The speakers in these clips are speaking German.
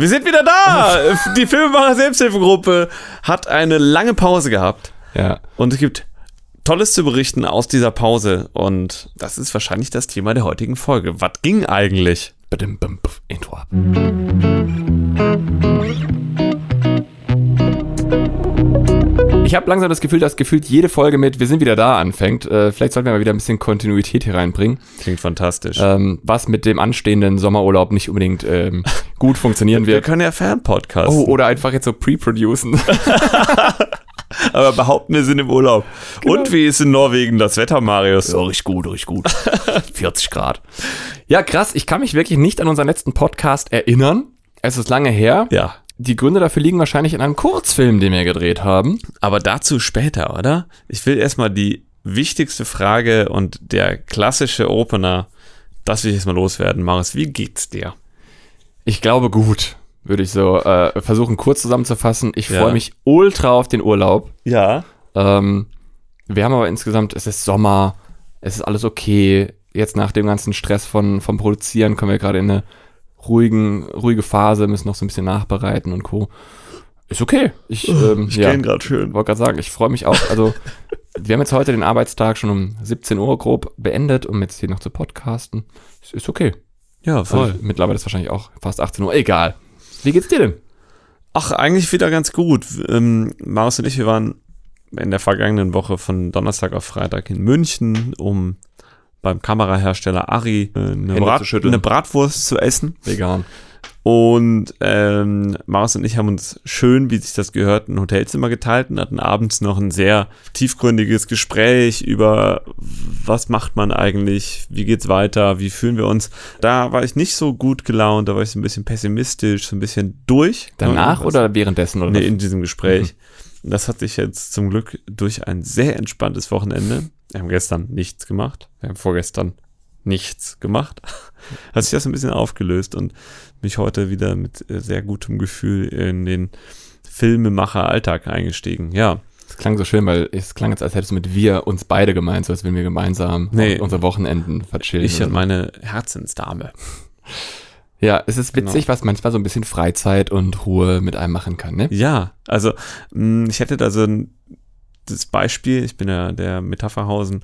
Wir sind wieder da! Die Filmemacher Selbsthilfegruppe hat eine lange Pause gehabt. Ja. Und es gibt Tolles zu berichten aus dieser Pause. Und das ist wahrscheinlich das Thema der heutigen Folge. Was ging eigentlich? Intro ab. Ich habe langsam das Gefühl, dass gefühlt jede Folge mit Wir sind wieder da anfängt. Äh, vielleicht sollten wir mal wieder ein bisschen Kontinuität hier reinbringen. Klingt fantastisch. Ähm, was mit dem anstehenden Sommerurlaub nicht unbedingt ähm, gut funktionieren wir wird. können ja Fernpodcast. Oh, oder einfach jetzt so pre-producen. Aber behaupten, wir sind im Urlaub. Und wie ist in Norwegen das Wetter, Marius? Ja, richtig gut, richtig gut. 40 Grad. Ja, krass. Ich kann mich wirklich nicht an unseren letzten Podcast erinnern. Es ist lange her. Ja. Die Gründe dafür liegen wahrscheinlich in einem Kurzfilm, den wir gedreht haben. Aber dazu später, oder? Ich will erstmal die wichtigste Frage und der klassische Opener, das will ich jetzt mal loswerden. Marius, wie geht's dir? Ich glaube gut, würde ich so äh, versuchen kurz zusammenzufassen. Ich Ja. freue mich ultra auf den Urlaub. Ja. Ähm, wir haben aber insgesamt, es ist Sommer, es ist alles okay. Jetzt nach dem ganzen Stress von, vom Produzieren kommen wir gerade in eine ruhigen, ruhige Phase, müssen noch so ein bisschen nachbereiten und Co. Ist okay. Ich, ähm, Ich ja, gerade schön. wollte gerade sagen, ich freue mich auch. Also, wir haben jetzt heute den Arbeitstag schon um 17 Uhr grob beendet, um jetzt hier noch zu podcasten. Ist, ist okay. Ja, Also, mittlerweile ist wahrscheinlich auch fast 18 Uhr. Egal. Wie geht's dir denn? Ach, eigentlich wieder ganz gut. Ähm, Marius und ich, wir waren in der vergangenen Woche von Donnerstag auf Freitag in München, um beim Kamerahersteller Ari äh, eine, Brat, eine Bratwurst zu essen. Vegan. Und ähm, Marius und ich haben uns schön, wie sich das gehört, ein Hotelzimmer geteilt und hatten abends noch ein sehr tiefgründiges Gespräch über, was macht man eigentlich, wie geht's weiter, wie fühlen wir uns. Da war ich nicht so gut gelaunt, da war ich so ein bisschen pessimistisch, so ein bisschen durch. Danach oder währenddessen? Oder Nee, in diesem Gespräch. Das hat sich jetzt zum Glück durch ein sehr entspanntes Wochenende. Wir haben gestern nichts gemacht. Wir haben vorgestern nichts gemacht. Hat sich das ein bisschen aufgelöst und mich heute wieder mit äh, sehr gutem Gefühl in den Filmemacher-Alltag eingestiegen. Ja, Es klang so schön, weil es klang jetzt, als hättest du mit wir uns beide gemeint, so als wenn wir gemeinsam Nee. unsere Wochenenden verchillen. ich und meine Herzensdame. ja, es ist witzig, Genau. was manchmal so ein bisschen Freizeit und Ruhe mit einem machen kann, ne? Ja, also mh, ich hätte da so ein das Beispiel, ich bin ja der Metapherhausen,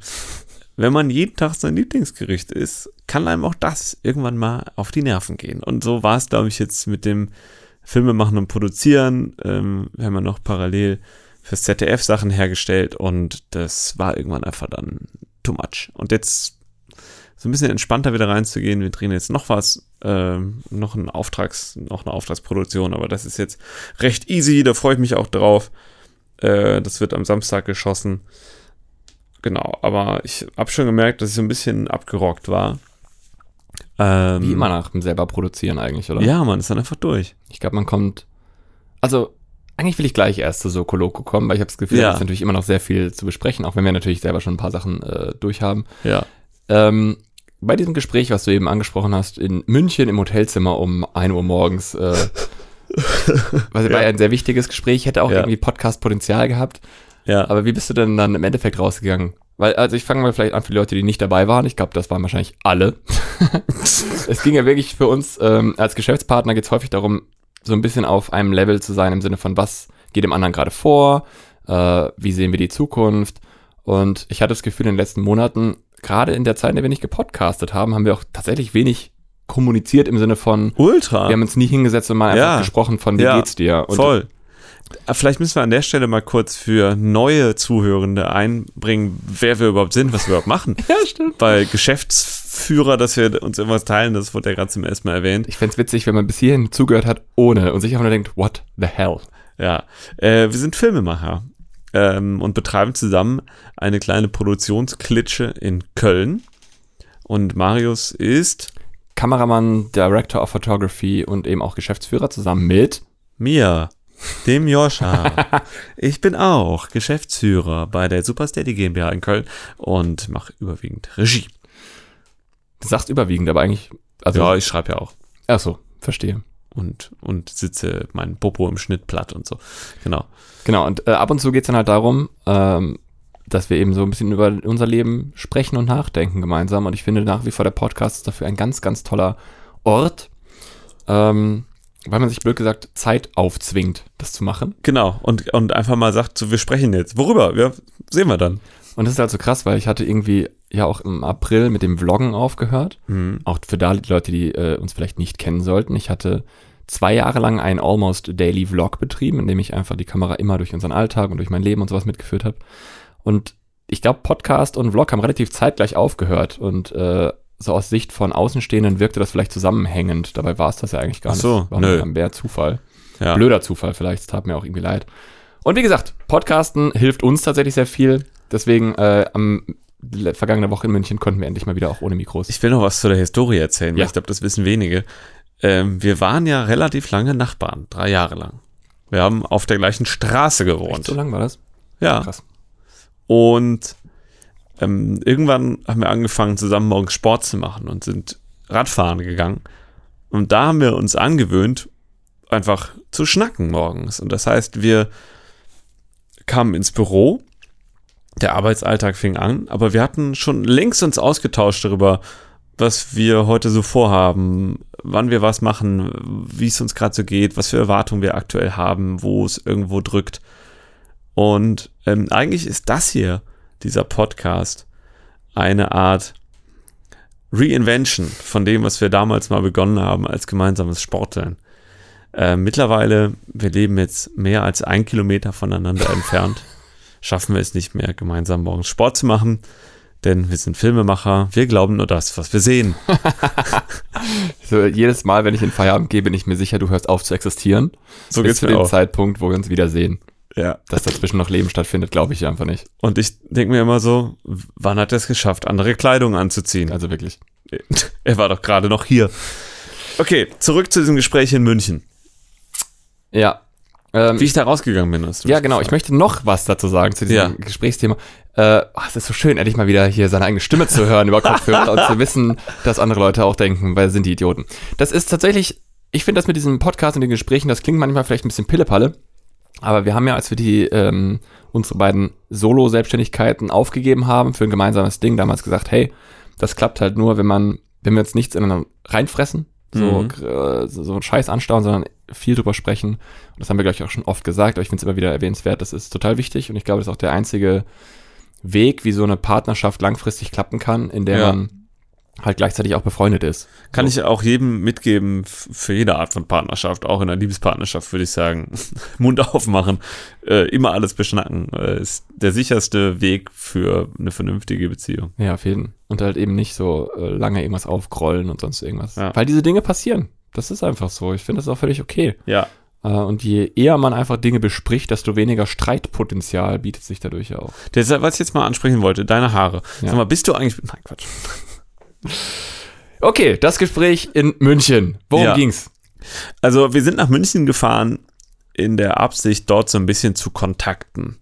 wenn man jeden Tag sein Lieblingsgericht isst, kann einem auch das irgendwann mal auf die Nerven gehen. Und so war es, glaube ich, jetzt mit dem Filme machen und produzieren. Ähm, wir haben ja noch parallel fürs ZDF Sachen hergestellt und das war irgendwann einfach dann too much. Und jetzt so ein bisschen entspannter wieder reinzugehen. Wir drehen jetzt noch was, ähm, noch ein Auftrags, noch eine Auftragsproduktion, aber das ist jetzt recht easy, da freue ich mich auch drauf. Äh, das wird am Samstag geschossen. Genau, aber ich habe schon gemerkt, dass ich so ein bisschen abgerockt war. Ähm, Wie immer nach dem selber produzieren eigentlich, oder? Ja, man ist dann einfach durch. Ich glaube, man kommt. Also, eigentlich will ich gleich erst zu Sokoloco kommen, weil ich habe das Gefühl, Ja. da ist natürlich immer noch sehr viel zu besprechen, auch wenn wir natürlich selber schon ein paar Sachen äh, durchhaben. Ja. Ähm, bei diesem Gespräch, was du eben angesprochen hast, in München im Hotelzimmer um 1 Uhr morgens, äh, was war ja ein sehr wichtiges Gespräch, hätte auch Ja. irgendwie Podcast-Potenzial gehabt. Ja. Aber wie bist du denn dann im Endeffekt rausgegangen? Weil, also ich fange mal vielleicht an für die Leute, die nicht dabei waren. Ich glaube, das waren wahrscheinlich alle. es ging ja wirklich für uns, ähm, als Geschäftspartner geht es häufig darum, so ein bisschen auf einem Level zu sein, im Sinne von, was geht dem anderen gerade vor, äh, wie sehen wir die Zukunft. Und ich hatte das Gefühl, in den letzten Monaten, gerade in der Zeit, in der wir nicht gepodcastet haben, haben wir auch tatsächlich wenig kommuniziert im Sinne von, Ultra. wir haben uns nie hingesetzt und mal einfach Ja. gesprochen von, wie Ja, geht's dir? Und Voll. Äh, Vielleicht müssen wir an der Stelle mal kurz für neue Zuhörende einbringen, wer wir überhaupt sind, was wir überhaupt machen. Ja, stimmt. Bei Geschäftsführer, dass wir uns irgendwas teilen, das wurde ja gerade zum ersten Mal erwähnt. Ich fänd's witzig, wenn man bis hierhin zugehört hat, ohne und sich einfach nur denkt, what the hell? Ja, äh, wir sind Filmemacher ähm, und betreiben zusammen eine kleine Produktionsklitsche in Köln. Und Marius ist Kameramann, Director of Photography und eben auch Geschäftsführer zusammen mit. mir, dem Joscha. ich bin auch Geschäftsführer bei der Supersteady GmbH in Köln und mache überwiegend Regie. Du sagst überwiegend, aber eigentlich. Also, ja, ich schreibe ja auch. Ach so, verstehe. Und, und sitze mein Popo im Schnitt platt und so. Genau. Genau, und äh, ab und zu geht's dann halt darum, ähm, dass wir eben so ein bisschen über unser Leben sprechen und nachdenken gemeinsam. Und ich finde nach wie vor der Podcast ist dafür ein ganz, ganz toller Ort. Ähm, weil man sich blöd gesagt Zeit aufzwingt, das zu machen. Genau. Und, und einfach mal sagt, so, wir sprechen jetzt. Worüber? Ja, sehen wir dann. Und das ist halt so krass, weil ich hatte irgendwie ja auch im April mit dem Vloggen aufgehört. Mhm. Auch für da die Leute, die äh, uns vielleicht nicht kennen sollten. Ich hatte zwei Jahre lang einen Almost Daily Vlog betrieben, in dem ich einfach die Kamera immer durch unseren Alltag und durch mein Leben und sowas mitgeführt habe. Und ich glaube, Podcast und Vlog haben relativ zeitgleich aufgehört. Und äh, so aus Sicht von Außenstehenden wirkte das vielleicht zusammenhängend. Dabei war es das ja eigentlich gar Ach so, nicht. War nö. nur mehr Zufall. Ja. Blöder Zufall vielleicht, es tat mir auch irgendwie leid. Und wie gesagt, Podcasten hilft uns tatsächlich sehr viel. Deswegen äh, am vergangene Woche in München konnten wir endlich mal wieder auch ohne Mikros. Ich will noch was zu der Historie erzählen, weil Ja. ich glaube, das wissen wenige. Ähm, wir waren ja relativ lange Nachbarn, drei Jahre lang. Wir haben auf der gleichen Straße gewohnt. so lang war das? Ja. Krass. Und ähm, irgendwann haben wir angefangen, zusammen morgens Sport zu machen und sind Radfahren gegangen. Und da haben wir uns angewöhnt, einfach zu schnacken morgens. Und das heißt, wir kamen ins Büro, der Arbeitsalltag fing an, aber wir hatten schon längst uns ausgetauscht darüber, was wir heute so vorhaben, wann wir was machen, wie es uns gerade so geht, was für Erwartungen wir aktuell haben, wo es irgendwo drückt. Und ähm, eigentlich ist das hier, dieser Podcast, eine Art Reinvention von dem, was wir damals mal begonnen haben als gemeinsames Sporteln. Äh, mittlerweile, wir leben jetzt mehr als ein Kilometer voneinander entfernt, schaffen wir es nicht mehr, gemeinsam morgens Sport zu machen, denn wir sind Filmemacher, wir glauben nur das, was wir sehen. So, jedes Mal, wenn ich in Feierabend gehe, bin ich mir sicher, du hörst auf zu existieren. So Bis geht's zu mir dem auch. Zeitpunkt, wo wir uns wiedersehen. Ja. Dass dazwischen noch Leben stattfindet, glaube ich einfach nicht. Und ich denke mir immer so, wann hat er es geschafft, andere Kleidung anzuziehen? Also wirklich. Er war doch gerade noch hier. Okay, zurück zu diesem Gespräch in München. Ja. Ähm, Wie ich da rausgegangen bin, hast du ja, genau. Ich gefragt. möchte noch was dazu sagen zu diesem Ja. Gesprächsthema. Äh, ach, es ist so schön, endlich mal wieder hier seine eigene Stimme zu hören über Kopfhörer und zu wissen, dass andere Leute auch denken, weil sind die Idioten. Das ist tatsächlich, ich finde das mit diesem Podcast und den Gesprächen, das klingt manchmal vielleicht ein bisschen Pillepalle, aber wir haben ja, als wir die ähm, unsere beiden Solo-Selbstständigkeiten aufgegeben haben für ein gemeinsames Ding, damals gesagt, hey, das klappt halt nur, wenn man, wenn wir uns nichts ineinander reinfressen, so, Mhm. äh, so, einen Scheiß anstauen, sondern viel drüber sprechen. Und das haben wir, glaube ich, auch schon oft gesagt, aber ich finde es immer wieder erwähnenswert. Das ist total wichtig und ich glaube, das ist auch der einzige Weg, wie so eine Partnerschaft langfristig klappen kann, in der Ja. man halt gleichzeitig auch befreundet ist. Kann ich auch jedem mitgeben, für jede Art von Partnerschaft, auch in einer Liebespartnerschaft, würde ich sagen, Mund aufmachen, äh, immer alles beschnacken, äh, ist der sicherste Weg für eine vernünftige Beziehung. Ja, auf jeden. Und halt eben nicht so äh, lange irgendwas aufgrollen und sonst irgendwas. Ja. Weil diese Dinge passieren. Das ist einfach so. Ich finde das auch völlig okay. Ja. Äh, und je eher man einfach Dinge bespricht, desto weniger Streitpotenzial bietet sich dadurch ja auch. Deshalb, was ich jetzt mal ansprechen wollte, deine Haare. Ja. Sag mal, bist du eigentlich. Nein, Quatsch. Okay, das Gespräch in München. Worum Ja. ging's? Also, wir sind nach München gefahren in der Absicht, dort so ein bisschen zu kontakten.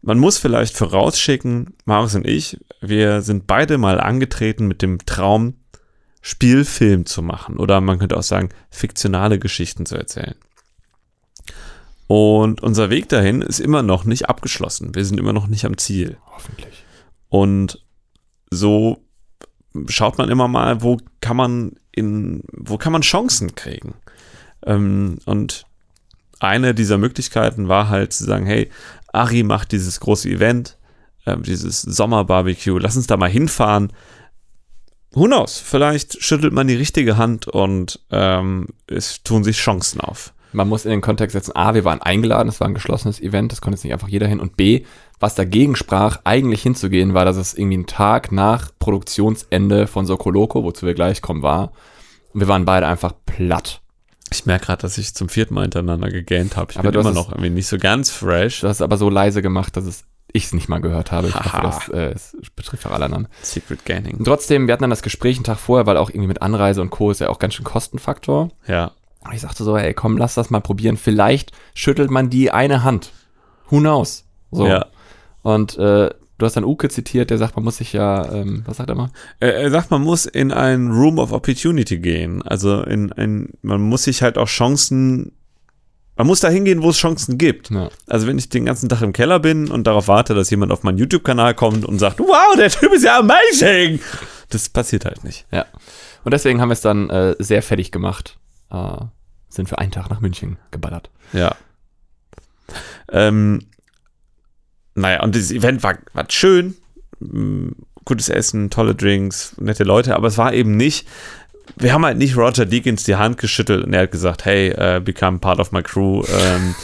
Man muss vielleicht vorausschicken, Marius und ich, wir sind beide mal angetreten mit dem Traum, Spielfilm zu machen. Oder man könnte auch sagen, fiktionale Geschichten zu erzählen. Und unser Weg dahin ist immer noch nicht abgeschlossen. Wir sind immer noch nicht am Ziel. Hoffentlich. Und so schaut man immer mal, wo kann man in, wo kann man Chancen kriegen. Ähm, und eine dieser Möglichkeiten war halt zu sagen, hey, Ari macht dieses große Event, ähm, dieses Sommerbarbecue, lass uns da mal hinfahren. Who knows? Vielleicht schüttelt man die richtige Hand und ähm, es tun sich Chancen auf. Man muss in den Kontext setzen, A, wir waren eingeladen, es war ein geschlossenes Event, das konnte jetzt nicht einfach jeder hin. Und B, was dagegen sprach, eigentlich hinzugehen, war, dass es irgendwie ein Tag nach Produktionsende von Sokoloco, wozu wir gleich kommen, war. Und wir waren beide einfach platt. Ich merke gerade, dass ich zum vierten Mal hintereinander gegähnt habe. Ich Aber bin immer noch irgendwie nicht so ganz fresh. Du hast es aber so leise gemacht, dass es ich es nicht mal gehört habe. Ich hoffe, das, äh, es betrifft auch alle anderen. Secret Gaining. Trotzdem, wir hatten dann das Gespräch einen Tag vorher, weil auch irgendwie mit Anreise und Co. ist ja auch ganz schön Kostenfaktor. Ja. Ich sagte so, ey, komm, lass das mal probieren. Vielleicht schüttelt man die eine Hand. Who knows? So. Ja. Und äh, du hast dann Uke zitiert, der sagt, man muss sich ja, ähm, was sagt er mal? Er, er sagt, man muss in ein Room of Opportunity gehen. Also in ein, man muss sich halt auch Chancen, man muss da hingehen, wo es Chancen gibt. Ja. Also wenn ich den ganzen Tag im Keller bin und darauf warte, dass jemand auf meinen YouTube-Kanal kommt und sagt, wow, der Typ ist ja amazing. Das passiert halt nicht. ja. Und deswegen haben wir es dann äh, sehr fertig gemacht. Äh, sind für einen Tag nach München geballert. Ja. Ähm, naja, und dieses Event war, war schön. Mm, Gutes Essen, tolle Drinks, nette Leute, aber es war eben nicht, wir haben halt nicht Roger Deakins die Hand geschüttelt und er hat gesagt, hey, uh, become part of my crew. Ähm,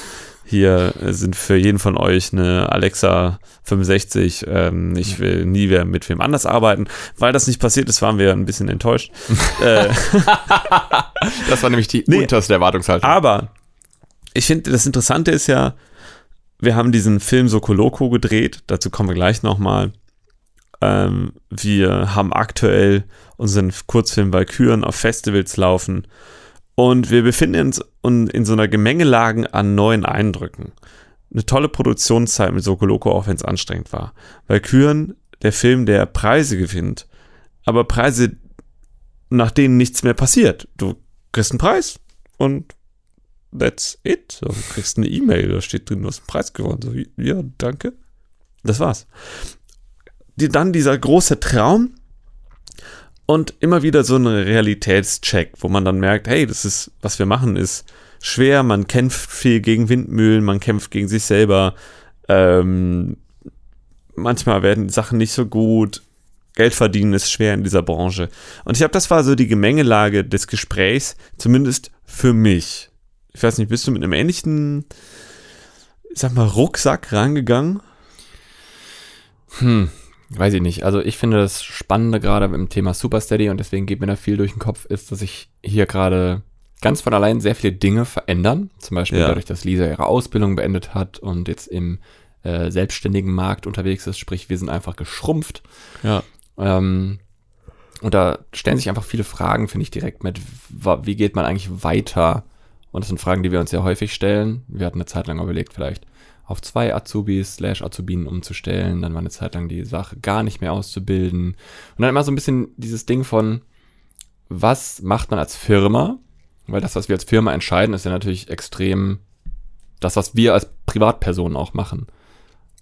hier sind für jeden von euch eine Alexa 65. Ähm, ich will nie mehr mit wem anders arbeiten. Weil das nicht passiert ist, waren wir ein bisschen enttäuscht. äh, Das war nämlich die Nee. unterste Erwartungshaltung. aber ich finde, das Interessante ist ja, wir haben diesen Film Sokoloco gedreht. Dazu kommen wir gleich nochmal. Ähm, wir haben aktuell unseren Kurzfilm Valkyren auf Festivals laufen. Und wir befinden uns un- in so einer Gemengelage an neuen Eindrücken. Eine tolle Produktionszeit mit Sokoloco, auch wenn es anstrengend war. Valkyren, der Film, der Preise gewinnt, aber Preise, nach denen nichts mehr passiert. Du kriegst einen Preis und that's it. Du kriegst eine E-Mail, da steht drin, du hast einen Preis gewonnen. So, ja, danke. Das war's. Dann dieser große Traum und immer wieder so ein Realitätscheck, wo man dann merkt, hey, das ist, was wir machen, ist schwer, man kämpft viel gegen Windmühlen, man kämpft gegen sich selber, ähm, manchmal werden Sachen nicht so gut, Geld verdienen ist schwer in dieser Branche. Und ich glaube, das war so die Gemengelage des Gesprächs, zumindest für mich. Ich weiß nicht, bist du mit einem ähnlichen, ich sag mal, Rucksack rangegangen? Hm, weiß ich nicht. Also ich finde das Spannende gerade im Thema Supersteady und deswegen geht mir da viel durch den Kopf, ist, dass sich hier gerade ganz von allein sehr viele Dinge verändern. Zum Beispiel Ja. dadurch, dass Lisa ihre Ausbildung beendet hat und jetzt im äh, selbstständigen Markt unterwegs ist. Sprich, wir sind einfach geschrumpft. Ja. Ähm, und da stellen sich einfach viele Fragen, finde ich, direkt mit, wie geht man eigentlich weiter? Und das sind Fragen, die wir uns sehr häufig stellen. Wir hatten eine Zeit lang überlegt, vielleicht auf zwei Azubis slash Azubinen umzustellen. Dann war eine Zeit lang die Sache gar nicht mehr auszubilden. Und dann immer so ein bisschen dieses Ding von, was macht man als Firma? Weil das, was wir als Firma entscheiden, ist ja natürlich extrem das, was wir als Privatpersonen auch machen.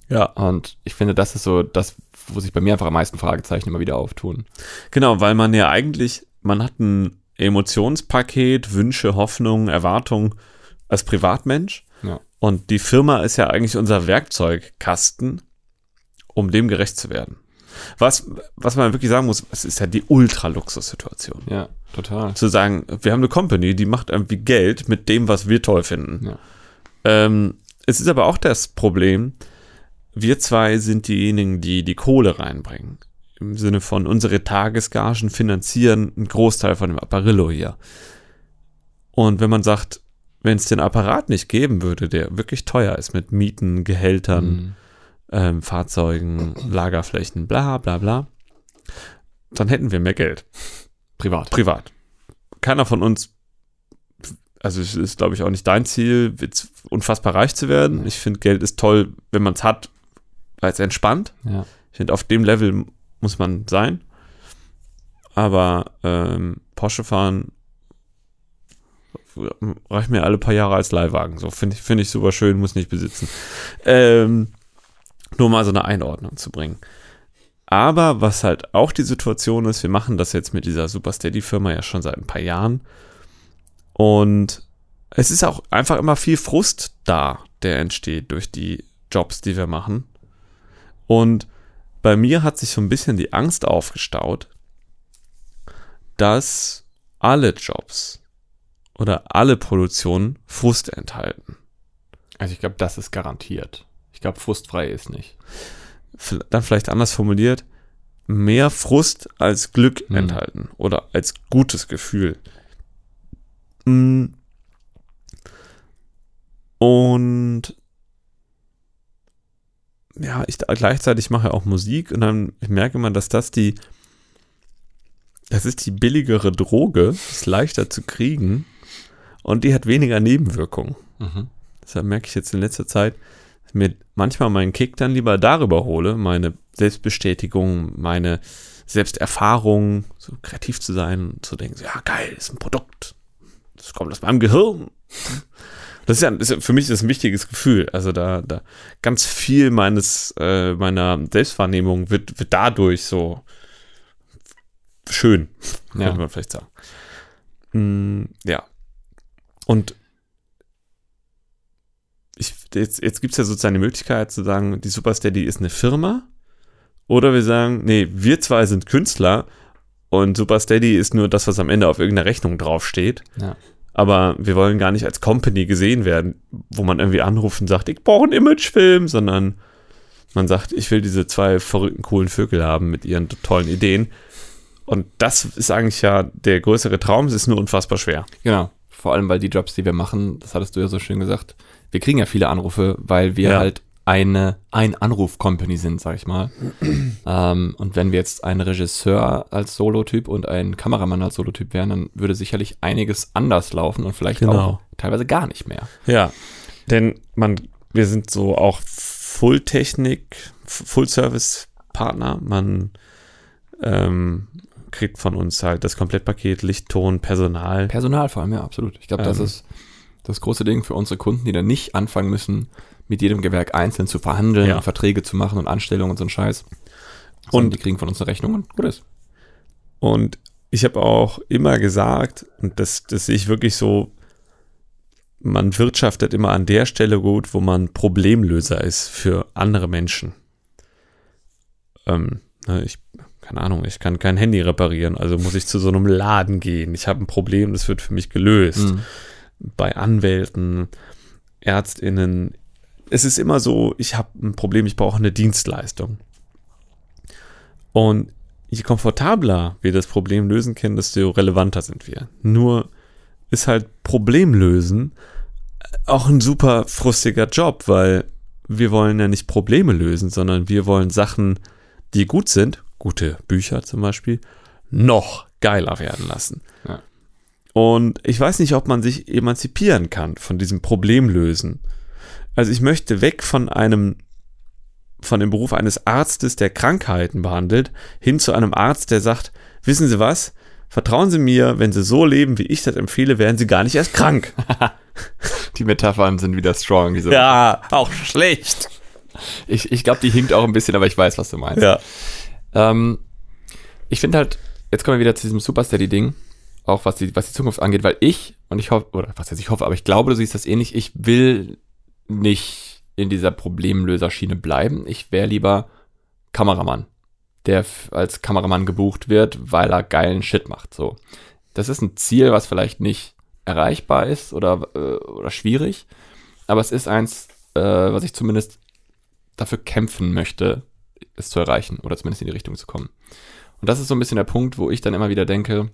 Ja. Und ich finde, das ist so das, wo sich bei mir einfach am meisten Fragezeichen immer wieder auftun. Genau, weil man ja eigentlich, man hat ein Emotionspaket, Wünsche, Hoffnungen, Erwartungen als Privatmensch. Ja. Und die Firma ist ja eigentlich unser Werkzeugkasten, um dem gerecht zu werden. Was, was man wirklich sagen muss, es ist ja die Ultra-Luxus-Situation. Ja, total. Zu sagen, wir haben eine Company, die macht irgendwie Geld mit dem, was wir toll finden. Ja. Ähm, es ist aber auch das Problem, wir zwei sind diejenigen, die die Kohle reinbringen. Im Sinne von, unsere Tagesgagen finanzieren einen Großteil von dem Apparillo hier. Und wenn man sagt, wenn es den Apparat nicht geben würde, der wirklich teuer ist mit Mieten, Gehältern, Mhm. ähm, Fahrzeugen, Lagerflächen, bla bla bla, dann hätten wir mehr Geld. Privat. Privat. Keiner von uns, also es ist, glaube ich, auch nicht dein Ziel, unfassbar reich zu werden. Ich finde, Geld ist toll, wenn man es hat, weil es entspannt. Ja. Ich finde, auf dem Level muss man sein. Aber ähm, Porsche fahren reicht mir alle paar Jahre als Leihwagen. So finde ich, finde ich super schön, muss nicht besitzen. Ähm, nur mal so eine Einordnung zu bringen. Aber was halt auch die Situation ist, wir machen das jetzt mit dieser Super Steady Firma ja schon seit ein paar Jahren. Und es ist auch einfach immer viel Frust da, der entsteht durch die Jobs, die wir machen. Und bei mir hat sich so ein bisschen die Angst aufgestaut, dass alle Jobs oder alle Produktionen Frust enthalten. Also ich glaube, das ist garantiert. Ich glaube, frustfrei ist nicht. Dann vielleicht anders formuliert, mehr Frust als Glück Hm. enthalten oder als gutes Gefühl. Mm. Und ja, ich gleichzeitig mache auch Musik und dann ich merke man, dass das die das ist die billigere Droge, ist leichter zu kriegen und die hat weniger Nebenwirkungen. Mhm. Deshalb merke ich jetzt in letzter Zeit, dass ich mir manchmal meinen Kick dann lieber darüber hole, meine Selbstbestätigung, meine Selbsterfahrung, so kreativ zu sein und zu denken, so, ja geil, ist ein Produkt. Das kommt aus meinem Gehirn. Das ist ja, ist für mich das ein wichtiges Gefühl. Also da, da ganz viel meines, äh, meiner Selbstwahrnehmung wird, wird dadurch so schön, Ja. könnte man vielleicht sagen. Mm, ja. Und ich, jetzt, jetzt gibt es ja sozusagen die Möglichkeit zu sagen, die Supersteady ist eine Firma. Oder wir sagen, nee, wir zwei sind Künstler und Supersteady ist nur das, was am Ende auf irgendeiner Rechnung draufsteht. Ja. Aber wir wollen gar nicht als Company gesehen werden, wo man irgendwie anruft und sagt, ich brauche einen Imagefilm, sondern man sagt, ich will diese zwei verrückten, coolen Vögel haben mit ihren tollen Ideen. Und das ist eigentlich ja der größere Traum, es ist nur unfassbar schwer. Genau. Vor allem, weil die Jobs, die wir machen, das hattest du ja so schön gesagt, wir kriegen ja viele Anrufe, weil wir Ja. halt eine ein Anruf-Company sind, sag ich mal. ähm, und wenn wir jetzt ein Regisseur als Solotyp und ein Kameramann als Solotyp wären, dann würde sicherlich einiges anders laufen und vielleicht Genau. auch teilweise gar nicht mehr. Ja, denn man, wir sind so auch Full-Technik, Full-Service-Partner. Man ähm, kriegt von uns halt das Komplettpaket, Licht, Ton, Personal. Personal vor allem, ja, absolut. Ich glaube, das Ähm. ist das große Ding für unsere Kunden, die dann nicht anfangen müssen, mit jedem Gewerk einzeln zu verhandeln Ja. und Verträge zu machen und Anstellungen und so ein Scheiß. Und Und- die kriegen von uns eine Rechnung und gut ist. Und ich habe auch immer gesagt, und das, das sehe ich wirklich so, man wirtschaftet immer an der Stelle gut, wo man Problemlöser ist für andere Menschen. Ähm, ne, ich, keine Ahnung, ich kann kein Handy reparieren, also muss ich zu so einem Laden gehen. Ich habe ein Problem, das wird für mich gelöst. Mhm. Bei Anwälten, ÄrztInnen. Es ist immer so, ich habe ein Problem, ich brauche eine Dienstleistung. Und je komfortabler wir das Problem lösen können, desto relevanter sind wir. Nur ist halt Problemlösen auch ein super frustiger Job, weil wir wollen ja nicht Probleme lösen, sondern wir wollen Sachen, die gut sind, gute Bücher zum Beispiel, noch geiler werden lassen. Ja. Und ich weiß nicht, ob man sich emanzipieren kann von diesem Problemlösen. Also ich möchte weg von einem von dem Beruf eines Arztes, der Krankheiten behandelt, hin zu einem Arzt, der sagt, wissen Sie was? Vertrauen Sie mir, wenn Sie so leben, wie ich das empfehle, werden Sie gar nicht erst krank. Die Metaphern sind wieder strong. Diese ja, auch schlecht. Ich, ich glaube, die hinkt auch ein bisschen, aber ich weiß, was du meinst. Ja. Ähm, ich finde halt, jetzt kommen wir wieder zu diesem Supersteady-Ding, auch was die, was die Zukunft angeht, weil ich, und ich hoffe, oder was jetzt ich hoffe, aber ich glaube, du siehst das ähnlich, ich will nicht in dieser Problemlöserschiene bleiben. Ich wäre lieber Kameramann, der als Kameramann gebucht wird, weil er geilen Shit macht. So. Das ist ein Ziel, was vielleicht nicht erreichbar ist oder, äh, oder schwierig, aber es ist eins, äh, was ich zumindest dafür kämpfen möchte, es zu erreichen oder zumindest in die Richtung zu kommen. Und das ist so ein bisschen der Punkt, wo ich dann immer wieder denke,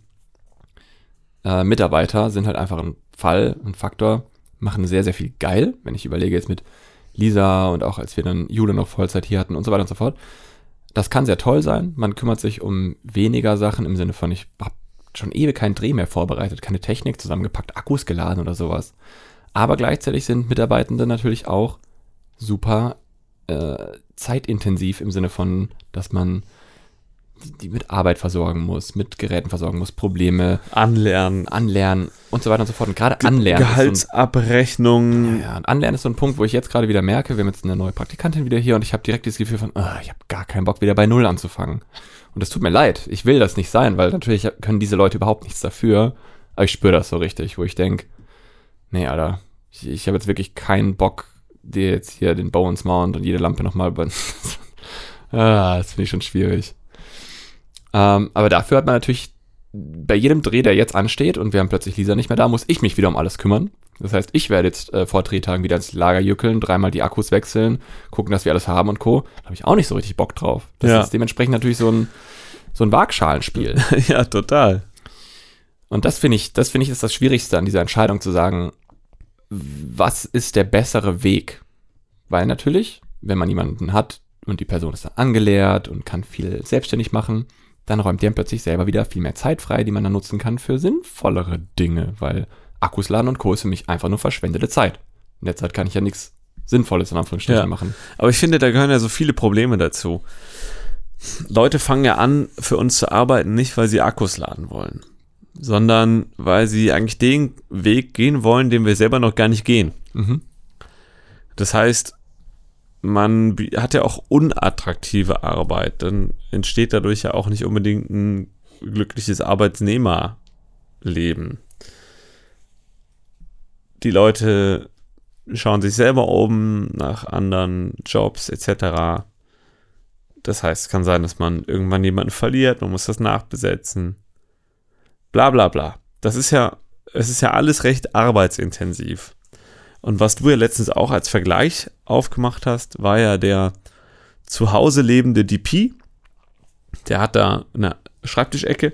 äh, Mitarbeiter sind halt einfach ein Fall, ein Faktor, machen sehr, sehr viel geil, wenn ich überlege jetzt mit Lisa und auch als wir dann Jule noch Vollzeit hier hatten und so weiter und so fort. Das kann sehr toll sein. Man kümmert sich um weniger Sachen im Sinne von, ich habe schon ewig keinen Dreh mehr vorbereitet, keine Technik zusammengepackt, Akkus geladen oder sowas. Aber gleichzeitig sind Mitarbeitende natürlich auch super äh, zeitintensiv im Sinne von, dass man die, die mit Arbeit versorgen muss, mit Geräten versorgen muss, Probleme Anlernen. anlernen und so weiter und so fort. Und gerade anlernen. ist so ein- Gehaltsabrechnung. ja, und Anlernen ist so ein Punkt, wo ich jetzt gerade wieder merke, wir haben jetzt eine neue Praktikantin wieder hier und ich habe direkt dieses Gefühl von, ah, ich habe gar keinen Bock, wieder bei Null anzufangen. Und das tut mir leid. Ich will das nicht sein, weil natürlich können diese Leute überhaupt nichts dafür. Aber ich spüre das so richtig, wo ich denke, nee, Alter, ich, ich habe jetzt wirklich keinen Bock, dir jetzt hier den Bones Mount und jede Lampe nochmal ah, das finde ich schon schwierig. Ähm, aber dafür hat man natürlich bei jedem Dreh, der jetzt ansteht und wir haben plötzlich Lisa nicht mehr da, muss ich mich wieder um alles kümmern. Das heißt, ich werde jetzt äh, vor Drehtagen wieder ins Lager jückeln, dreimal die Akkus wechseln, gucken, dass wir alles haben und Co. Da habe ich auch nicht so richtig Bock drauf. Das Ja. ist dementsprechend natürlich so ein, so ein Waagschalenspiel. ja, total. Und das finde ich, das finde ich ist das Schwierigste an dieser Entscheidung zu sagen, was ist der bessere Weg? Weil natürlich, wenn man jemanden hat und die Person ist dann angelehrt und kann viel selbstständig machen, dann räumt der plötzlich selber wieder viel mehr Zeit frei, die man dann nutzen kann für sinnvollere Dinge, weil Akkus laden und Co. ist für mich einfach nur verschwendete Zeit. In der Zeit kann ich ja nichts Sinnvolles in Anführungsstrichen Ja. machen. Aber ich finde, da gehören ja so viele Probleme dazu. Leute fangen ja an, für uns zu arbeiten, nicht weil sie Akkus laden wollen, sondern weil sie eigentlich den Weg gehen wollen, den wir selber noch gar nicht gehen. Mhm. Das heißt, man hat ja auch unattraktive Arbeit. Dann entsteht dadurch ja auch nicht unbedingt ein glückliches Arbeitsnehmerleben. die Leute schauen sich selber um nach anderen Jobs etc. Das heißt, es kann sein, dass man irgendwann jemanden verliert, man muss das nachbesetzen. Bla bla bla. Das ist ja, es ist ja alles recht arbeitsintensiv. Und was du ja letztens auch als Vergleich aufgemacht hast, war ja der zu Hause lebende DP. Der hat da eine Schreibtischecke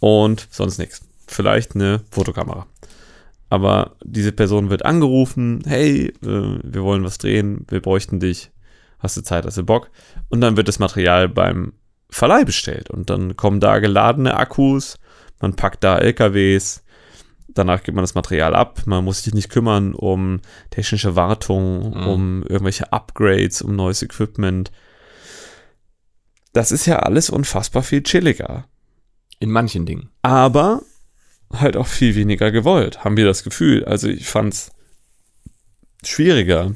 und sonst nichts. Vielleicht eine Fotokamera. Aber diese Person wird angerufen, hey, äh, wir wollen was drehen, wir bräuchten dich, hast du Zeit, hast du Bock? Und dann wird das Material beim Verleih bestellt und dann kommen da geladene Akkus, man packt da LKWs, danach gibt man das Material ab, man muss sich nicht kümmern um technische Wartung, Mhm. um irgendwelche Upgrades, um neues Equipment. Das ist ja alles unfassbar viel chilliger In manchen Dingen. aber halt auch viel weniger gewollt, haben wir das Gefühl. Also ich fand es schwieriger,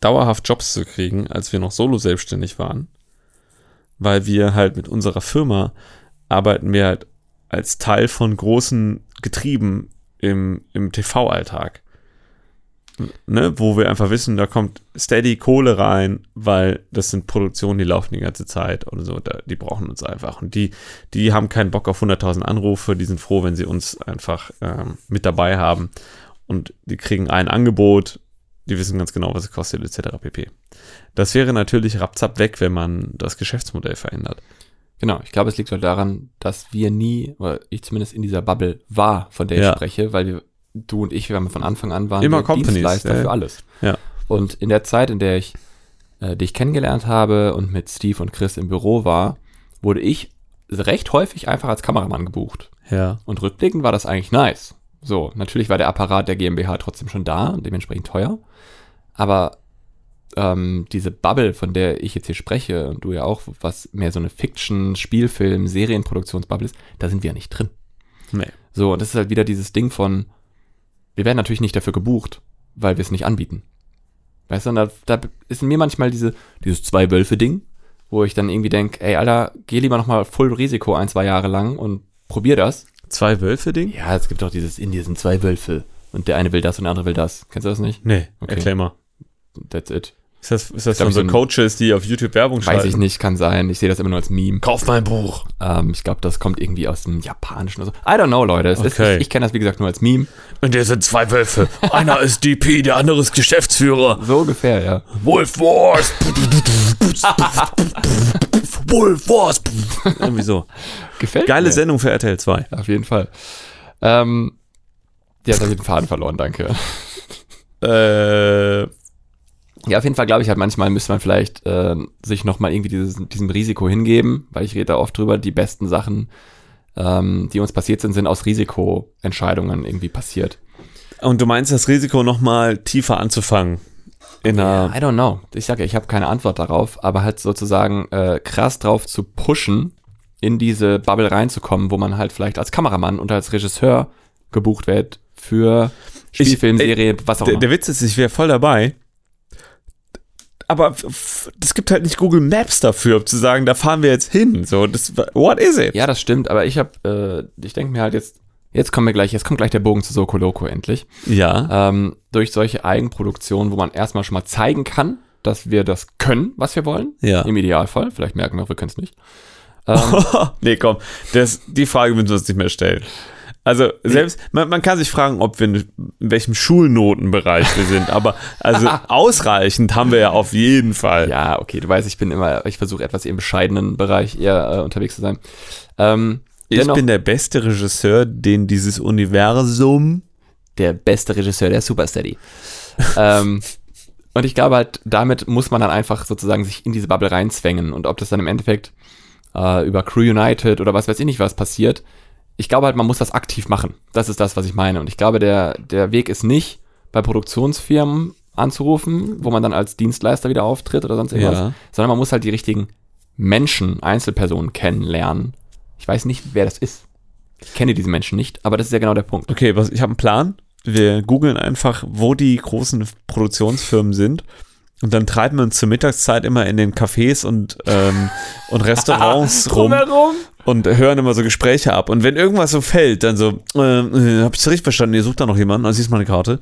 dauerhaft Jobs zu kriegen, als wir noch solo selbstständig waren, weil wir halt mit unserer Firma arbeiten wir halt als Teil von großen Getrieben im, im TV-Alltag. Ne, wo wir einfach wissen, da kommt steady Kohle rein, weil das sind Produktionen, die laufen die ganze Zeit und so, da, die brauchen uns einfach. Und die, die haben keinen Bock auf 100.000 Anrufe, die sind froh, wenn sie uns einfach ähm, mit dabei haben. Und die kriegen ein Angebot, die wissen ganz genau, was es kostet, etc. pp. Das wäre natürlich rapzapp weg, wenn man das Geschäftsmodell verändert. Genau, ich glaube, es liegt halt daran, dass wir nie, oder ich zumindest in dieser Bubble war, von der Ja. ich spreche, weil wir, du und ich, wir haben von Anfang an waren Immer Companies, Dienstleister ja. für alles. Ja. Und in der Zeit, in der ich äh, dich kennengelernt habe und mit Steve und Chris im Büro war, wurde ich recht häufig einfach als Kameramann gebucht. Ja. Und rückblickend war das eigentlich nice. So, natürlich war der Apparat der GmbH trotzdem schon da und dementsprechend teuer. Aber ähm, diese Bubble, von der ich jetzt hier spreche, und du ja auch, was mehr so eine Fiction, Spielfilm, Serienproduktionsbubble ist, da sind wir ja nicht drin. Nee. So, und das ist halt wieder dieses Ding von, wir werden natürlich nicht dafür gebucht, weil wir es nicht anbieten. Weißt du, und da, da ist in mir manchmal diese, dieses Zwei-Wölfe-Ding, wo ich dann irgendwie denke, ey, Alter, geh lieber nochmal Full Risiko ein, zwei Jahre lang und probier das. Zwei Wölfe-Ding? Ja, es gibt doch dieses in diesen zwei Wölfe. Und der eine will das und der andere will das. Kennst du das nicht? Nee, Okay. erklär mal. That's it. Ist das, ist das von so Coaches, die auf YouTube Werbung Weiß schalten? ich nicht, kann sein. Ich sehe das immer nur als Meme. Kauf mein Buch. Ähm, ich glaube, das kommt irgendwie aus dem Japanischen oder so. I don't know, Leute. Es ist, Okay. ich ich kenne das, wie gesagt, nur als Meme. Und der sind zwei Wölfe. Einer ist DP, der andere ist Geschäftsführer. So ungefähr, ja. Wolf Wars. Wolf Wars. Irgendwie so. Gefällt Geile mir. Sendung für RTL 2. Auf jeden Fall. Ähm, der hat auf jeden Faden verloren, danke. Äh, Ja, auf jeden Fall glaube ich halt, manchmal müsste man vielleicht äh, sich nochmal irgendwie dieses, diesem Risiko hingeben, weil ich rede da oft drüber, die besten Sachen, ähm, die uns passiert sind, sind aus Risikoentscheidungen irgendwie passiert. und du meinst das Risiko nochmal tiefer anzufangen? In einer, I don't know. Ich sage ja, ich habe keine Antwort darauf, aber halt sozusagen äh, krass drauf zu pushen, in diese Bubble reinzukommen, wo man halt vielleicht als Kameramann und als Regisseur gebucht wird für Spielfilm, Serie, was auch der, immer. der Witz ist, ich wäre voll dabei. Aber es gibt halt nicht Google Maps dafür, um zu sagen, da fahren wir jetzt hin. So, das, what is it? Ja, das stimmt, aber ich habe, äh, ich denke mir halt jetzt, jetzt kommen wir gleich, jetzt kommt gleich der Bogen zu Soko Loco endlich. Ja. Ähm, durch solche Eigenproduktionen, wo man erstmal schon mal zeigen kann, dass wir das können, was wir wollen. Ja. Im Idealfall. Vielleicht merken wir auch, wir können es nicht. Ähm, nee, komm, das, die Frage müssen wir uns nicht mehr stellen. Also selbst, man, man kann sich fragen, ob wir in, in welchem Schulnotenbereich wir sind, aber also ausreichend haben wir ja auf jeden Fall. ja, okay, du weißt, ich bin immer, ich versuche etwas im bescheidenen Bereich eher äh, unterwegs zu sein. Ähm, ich dennoch bin der beste Regisseur, den dieses Universum. der beste Regisseur der Supersteady. ähm, und ich glaube halt, damit muss man dann einfach sozusagen sich in diese Bubble reinzwängen. Und ob das dann im Endeffekt äh, über Crew United oder was weiß ich nicht was passiert, ich glaube halt, man muss das aktiv machen. Das ist das, was ich meine. Und ich glaube, der, der Weg ist nicht, bei Produktionsfirmen anzurufen, wo man dann als Dienstleister wieder auftritt oder sonst irgendwas, Ja. sondern man muss halt die richtigen Menschen, Einzelpersonen kennenlernen. Ich weiß nicht, wer das ist. Ich kenne diese Menschen nicht, aber das ist ja genau der Punkt. Okay, was, ich habe einen Plan. Wir googeln einfach, wo die großen Produktionsfirmen sind. Und dann treiben wir uns zur Mittagszeit immer in den Cafés und, ähm, und Restaurants rum und hören immer so Gespräche ab. Und wenn irgendwas so fällt, dann so, äh, äh, hab ich richtig verstanden, ihr sucht da noch jemanden, also siehst mal eine Karte.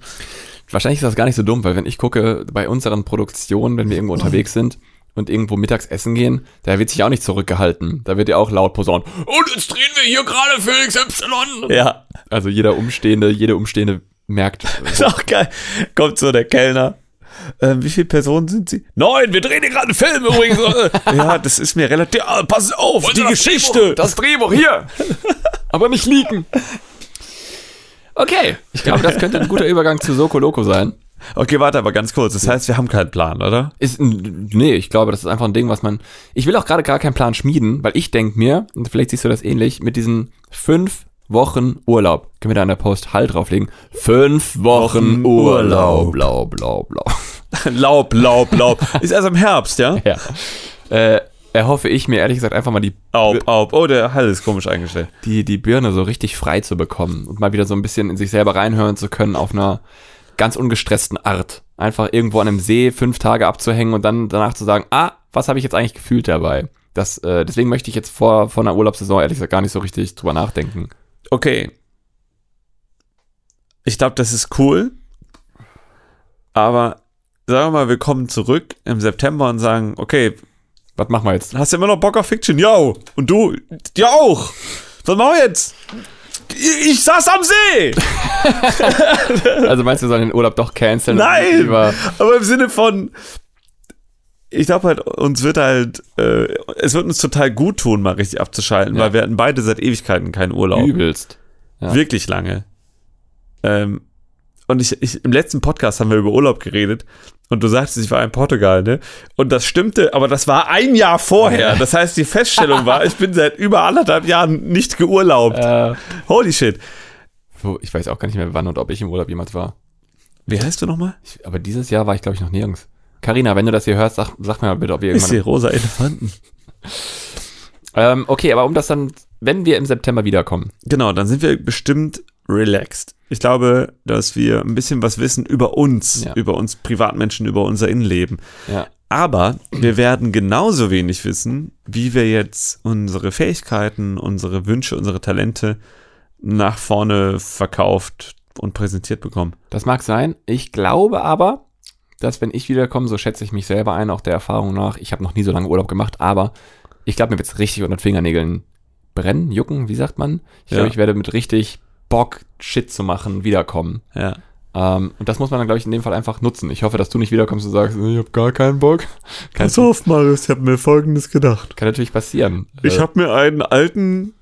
Wahrscheinlich ist das gar nicht so dumm, weil wenn ich gucke bei unseren Produktionen, wenn wir irgendwo unterwegs sind und irgendwo mittags essen gehen, da wird sich auch nicht zurückgehalten. Da wird ja auch laut posaunt. Und jetzt drehen wir hier gerade für XY. Ja. Also jeder Umstehende, jede Umstehende merkt. Ist auch geil. Kommt so der Kellner. Ähm, wie viele Personen sind Sie? Neun, wir drehen hier gerade einen Film übrigens. ja, das ist mir relativ. Ah, pass auf, Wollen die das Geschichte. Drehbuch, das Drehbuch hier. Aber nicht liegen. Okay, ich glaube, das könnte ein guter Übergang zu Soko Loco sein. Okay, warte aber ganz kurz. Das heißt, wir haben keinen Plan, oder? Ist, nee, ich glaube, das ist einfach ein Ding, was man. Ich will auch gerade gar keinen Plan schmieden, weil ich denke mir, und vielleicht siehst du das ähnlich, mit diesen fünf Wochen Urlaub. Können wir da an der Post Hall drauflegen? Fünf Wochen Wochen. Urlaub. Blau, blau, blau. Laub, Laub, Laub. Ist erst im Herbst, ja? Ja. Äh, erhoffe ich mir ehrlich gesagt einfach mal die, Aub, Aub. Oh, der Hall ist komisch eingestellt. die, die Birne so richtig frei zu bekommen und mal wieder so ein bisschen in sich selber reinhören zu können auf einer ganz ungestressten Art. Einfach irgendwo an einem See fünf Tage abzuhängen und dann danach zu sagen, ah, was habe ich jetzt eigentlich gefühlt dabei? Das, äh, deswegen möchte ich jetzt vor, vor einer Urlaubssaison ehrlich gesagt gar nicht so richtig drüber nachdenken. Okay. Ich glaube, das ist cool. Aber sagen wir mal, wir kommen zurück im September und sagen, okay, Was machen wir jetzt? hast du immer noch Bock auf Fiction? Ja. Und du? Ja auch. Was machen wir jetzt? Ich, ich saß am See. Also meinst du, wir sollen den Urlaub doch canceln? Nein. Aber im Sinne von, ich glaube halt, uns wird halt, äh, es wird uns total gut tun, mal richtig abzuschalten, Ja. weil wir hatten beide seit Ewigkeiten keinen Urlaub. Übelst. Ja. Wirklich lange. Ähm, und ich, ich, im letzten Podcast haben wir über Urlaub geredet und du sagtest, ich war in Portugal, ne? Und das stimmte, aber das war ein Jahr vorher. Das heißt, die Feststellung war, ich bin seit über anderthalb Jahren nicht geurlaubt. Äh, Holy shit. ich weiß auch gar nicht mehr, wann und ob ich im Urlaub jemals war. Wie heißt du nochmal? Aber dieses Jahr war ich, glaube ich, noch nirgends. Carina, wenn du das hier hörst, sag, sag mir mal bitte, ob wir Ich sehe irgendwann. rosa Elefanten. Ähm, okay, aber um das dann, wenn wir im September wiederkommen. Genau, dann sind wir bestimmt relaxed. Ich glaube, dass wir ein bisschen was wissen über uns, Ja. über uns Privatmenschen, über unser Innenleben. Ja. Aber wir werden genauso wenig wissen, wie wir jetzt unsere Fähigkeiten, unsere Wünsche, unsere Talente nach vorne verkauft und präsentiert bekommen. Das mag sein. Ich glaube aber, dass wenn ich wiederkomme, so schätze ich mich selber ein, auch der Erfahrung nach. Ich habe noch nie so lange Urlaub gemacht, aber ich glaube, mir wird es richtig unter den Fingernägeln brennen, jucken, wie sagt man? Ich glaube, Ja. ich werde mit richtig Bock, Shit zu machen, wiederkommen. Ja. Ähm, und das muss man dann, glaube ich, in dem Fall einfach nutzen. Ich hoffe, dass du nicht wiederkommst und sagst, ich habe gar keinen Bock. Kann, Pass auf, Marius, ich habe mir Folgendes gedacht. kann natürlich passieren. Ich Äh, habe mir einen alten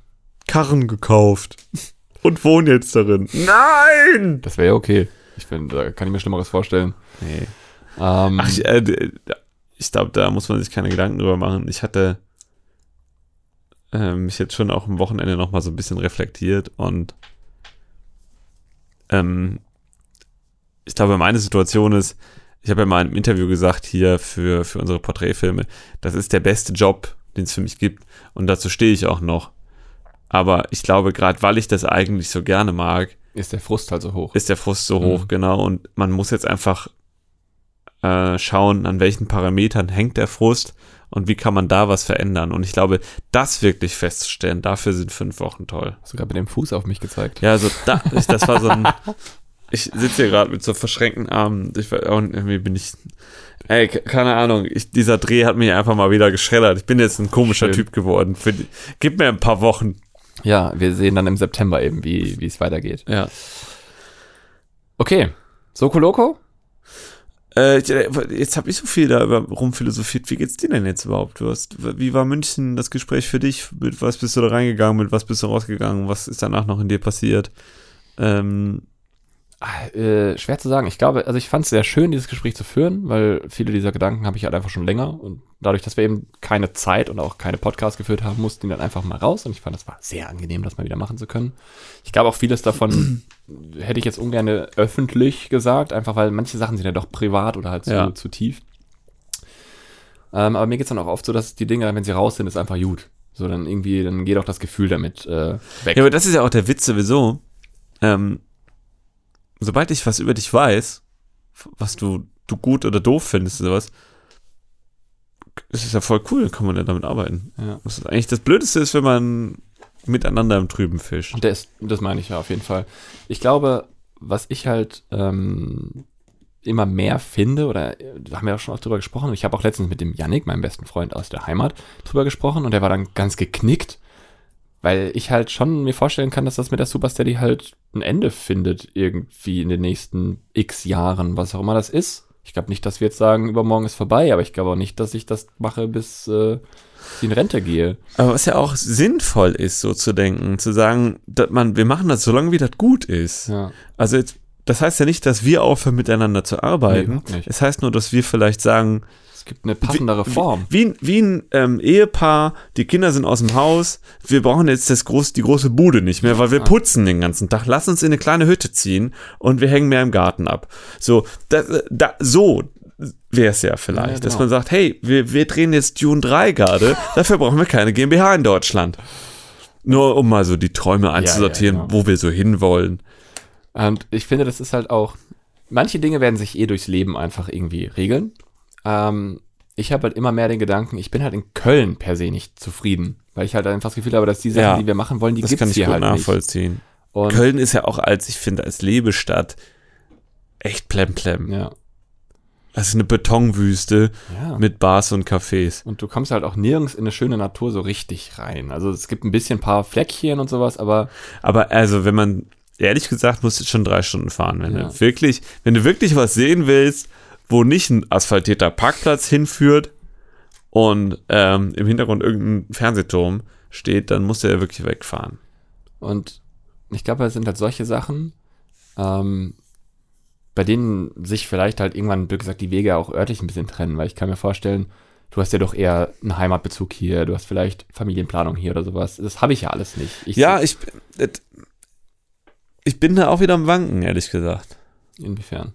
Karren gekauft und wohne jetzt darin. Nein! das wäre ja okay. Ich finde, da kann ich mir Schlimmeres vorstellen. Nee. Ähm, Ach, ich, äh, ich glaube, da muss man sich keine Gedanken drüber machen. Ich hatte äh, mich jetzt schon auch am Wochenende noch mal so ein bisschen reflektiert und ähm, ich glaube, meine Situation ist, ich habe ja mal im Interview gesagt, hier für, für unsere Porträtfilme, das ist der beste Job, den es für mich gibt und dazu stehe ich auch noch. Aber ich glaube, gerade weil ich das eigentlich so gerne mag, ist der Frust halt so hoch. ist der Frust so hoch, Mhm. genau. Und man muss jetzt einfach äh, schauen, an welchen Parametern hängt der Frust und wie kann man da was verändern. Und ich glaube, das wirklich festzustellen, dafür sind fünf Wochen toll. Sogar mit dem Fuß auf mich gezeigt. Ja, also da, ich, das war so ein. Ich sitze hier gerade mit so verschränkten Armen. Ich, und irgendwie bin ich. Ey, ke- keine Ahnung. Ich, dieser Dreh hat mich einfach mal wieder geschreddert. Ich bin jetzt ein komischer Schön. Typ geworden. Für gib mir ein paar Wochen. Ja, wir sehen dann im September eben, wie wie es weitergeht. Ja. Okay. Soko Loco? Äh, jetzt habe ich so viel da rumphilosophiert. Wie geht's dir denn jetzt überhaupt? Du hast, wie war München das Gespräch für dich? Mit was bist du da reingegangen? Mit was bist du rausgegangen? Was ist danach noch in dir passiert? Ähm, Äh, schwer zu sagen. Ich glaube, also ich fand es sehr schön, dieses Gespräch zu führen, weil viele dieser Gedanken habe ich halt einfach schon länger und dadurch, dass wir eben keine Zeit und auch keine Podcasts geführt haben, mussten die dann einfach mal raus und ich fand, das war sehr angenehm, das mal wieder machen zu können. Ich glaube auch vieles davon hätte ich jetzt ungern öffentlich gesagt, einfach weil manche Sachen sind ja doch privat oder halt zu, Ja. zu tief. Ähm, aber mir geht es dann auch oft so, dass die Dinge, wenn sie raus sind, ist einfach gut. So, dann irgendwie, dann geht auch das Gefühl damit äh, weg. ja, aber das ist ja auch der Witz sowieso. Ähm, sobald ich was über dich weiß, was du, du gut oder doof findest oder sowas, es ist ja voll cool, dann kann man ja damit arbeiten. Ja. Was eigentlich das Blödeste ist, wenn man miteinander im Trüben fischt. Und das, das meine ich ja auf jeden Fall. Ich glaube, was ich halt ähm, immer mehr finde, oder da haben wir auch schon oft drüber gesprochen, ich habe auch letztens mit dem Yannick, meinem besten Freund aus der Heimat, drüber gesprochen und der war dann ganz geknickt, weil ich halt schon mir vorstellen kann, dass das mit der Super Steady halt ein Ende findet, irgendwie in den nächsten x Jahren, was auch immer das ist. Ich glaube nicht, dass wir jetzt sagen, übermorgen ist vorbei, aber ich glaube auch nicht, dass ich das mache, bis äh, ich in Rente gehe. Aber was ja auch sinnvoll ist, so zu denken, zu sagen, dass man, wir machen das, solange wie das gut ist. Ja. Also jetzt, das heißt ja nicht, dass wir aufhören, miteinander zu arbeiten. nicht. Es heißt nur, dass wir vielleicht sagen, gibt eine passendere Form. Wie, ein- wie ein ähm, Ehepaar, die Kinder sind aus dem Haus, wir brauchen jetzt das groß, die große Bude nicht mehr, weil wir putzen den ganzen Tag. Lass uns in eine kleine Hütte ziehen und wir hängen mehr im Garten ab. So, da, da, so wäre es ja vielleicht, Ja, dass genau. man sagt, hey, wir, wir drehen jetzt Dune 3 gerade, dafür brauchen wir keine GmbH in Deutschland. Nur um mal so die Träume einzusortieren, genau. wo wir so hinwollen. Und ich finde, das ist halt auch, manche Dinge werden sich eh durchs Leben einfach irgendwie regeln. Ähm, ich habe halt immer mehr den Gedanken, ich bin halt in Köln per se nicht zufrieden, weil ich halt einfach das Gefühl habe, dass die Sachen, Ja, die wir machen wollen, die Das kann ich hier gut halt nicht. nachvollziehen. Und, Köln ist ja auch als, ich finde, als Lebestadt echt plemplem. Ja, Das ist eine Betonwüste ja. mit Bars und Cafés. und du kommst halt auch nirgends in eine schöne Natur so richtig rein. Also es gibt ein bisschen ein paar Fleckchen und sowas, aber Aber also, wenn man, ehrlich gesagt, musst du schon drei Stunden fahren. Wenn Ja. du wirklich, wenn du wirklich was sehen willst, wo nicht ein asphaltierter Parkplatz hinführt und ähm, im Hintergrund irgendein Fernsehturm steht, dann musst du ja wirklich wegfahren. Und ich glaube, es sind halt solche Sachen, ähm, bei denen sich vielleicht halt irgendwann, wie gesagt, die Wege auch örtlich ein bisschen trennen, weil ich kann mir vorstellen, du hast ja doch eher einen Heimatbezug hier, du hast vielleicht Familienplanung hier oder sowas. Das habe ich ja alles nicht. Ich, Ja, ich, ich bin da auch wieder am Wanken, ehrlich gesagt. Inwiefern?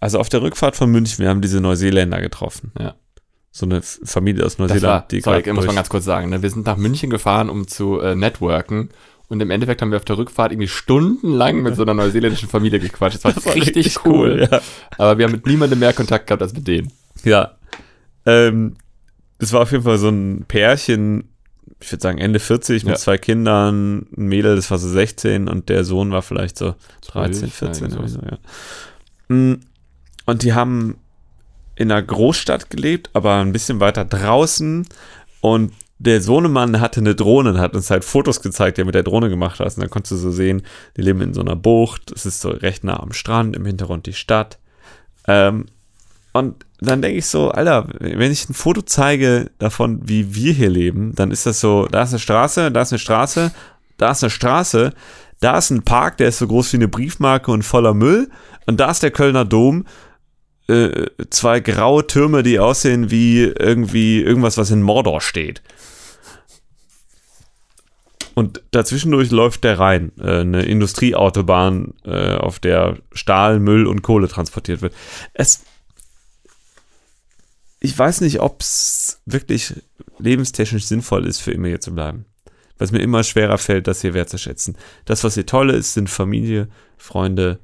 Also auf der Rückfahrt von München, wir haben diese Neuseeländer getroffen. Ja. So eine Familie aus Das war, Neuseeland, die sorry, muss man ganz kurz sagen. Ne? Wir sind nach München gefahren, um zu äh, networken. Und im Endeffekt haben wir auf der Rückfahrt irgendwie stundenlang mit so einer neuseeländischen Familie gequatscht. Das war, Das war richtig, cool. ja. Aber wir haben mit niemandem mehr Kontakt gehabt als mit denen. Ja. Ähm, es war auf jeden Fall so ein Pärchen, ich würde sagen Ende 40 mit Ja. zwei Kindern, ein Mädel, das war so 16 und der Sohn war vielleicht so 13, 12, 14 irgendwie oder so. so, ja. Und die haben in einer Großstadt gelebt, aber ein bisschen weiter draußen und der Sohnemann hatte eine Drohne und hat uns halt Fotos gezeigt, die er mit der Drohne gemacht hat. Und dann konntest du so sehen, die leben in so einer Bucht, es ist so recht nah am Strand, im Hintergrund die Stadt. Ähm, und dann denke ich so, Alter, wenn ich ein Foto zeige davon, wie wir hier leben, dann ist das so, da ist eine Straße, da ist eine Straße, da ist eine Straße, da ist ein Park, der ist so groß wie eine Briefmarke und voller Müll und da ist der Kölner Dom, äh, zwei graue Türme, die aussehen wie irgendwie irgendwas, was in Mordor steht. Und dazwischendurch läuft der Rhein, äh, eine Industrieautobahn, äh, auf der Stahl, Müll und Kohle transportiert wird. Es, ich weiß nicht, ob es wirklich lebenstechnisch sinnvoll ist, für immer hier zu bleiben. Es mir immer schwerer fällt, das hier wertzuschätzen. Das, was hier toll ist, sind Familie, Freunde,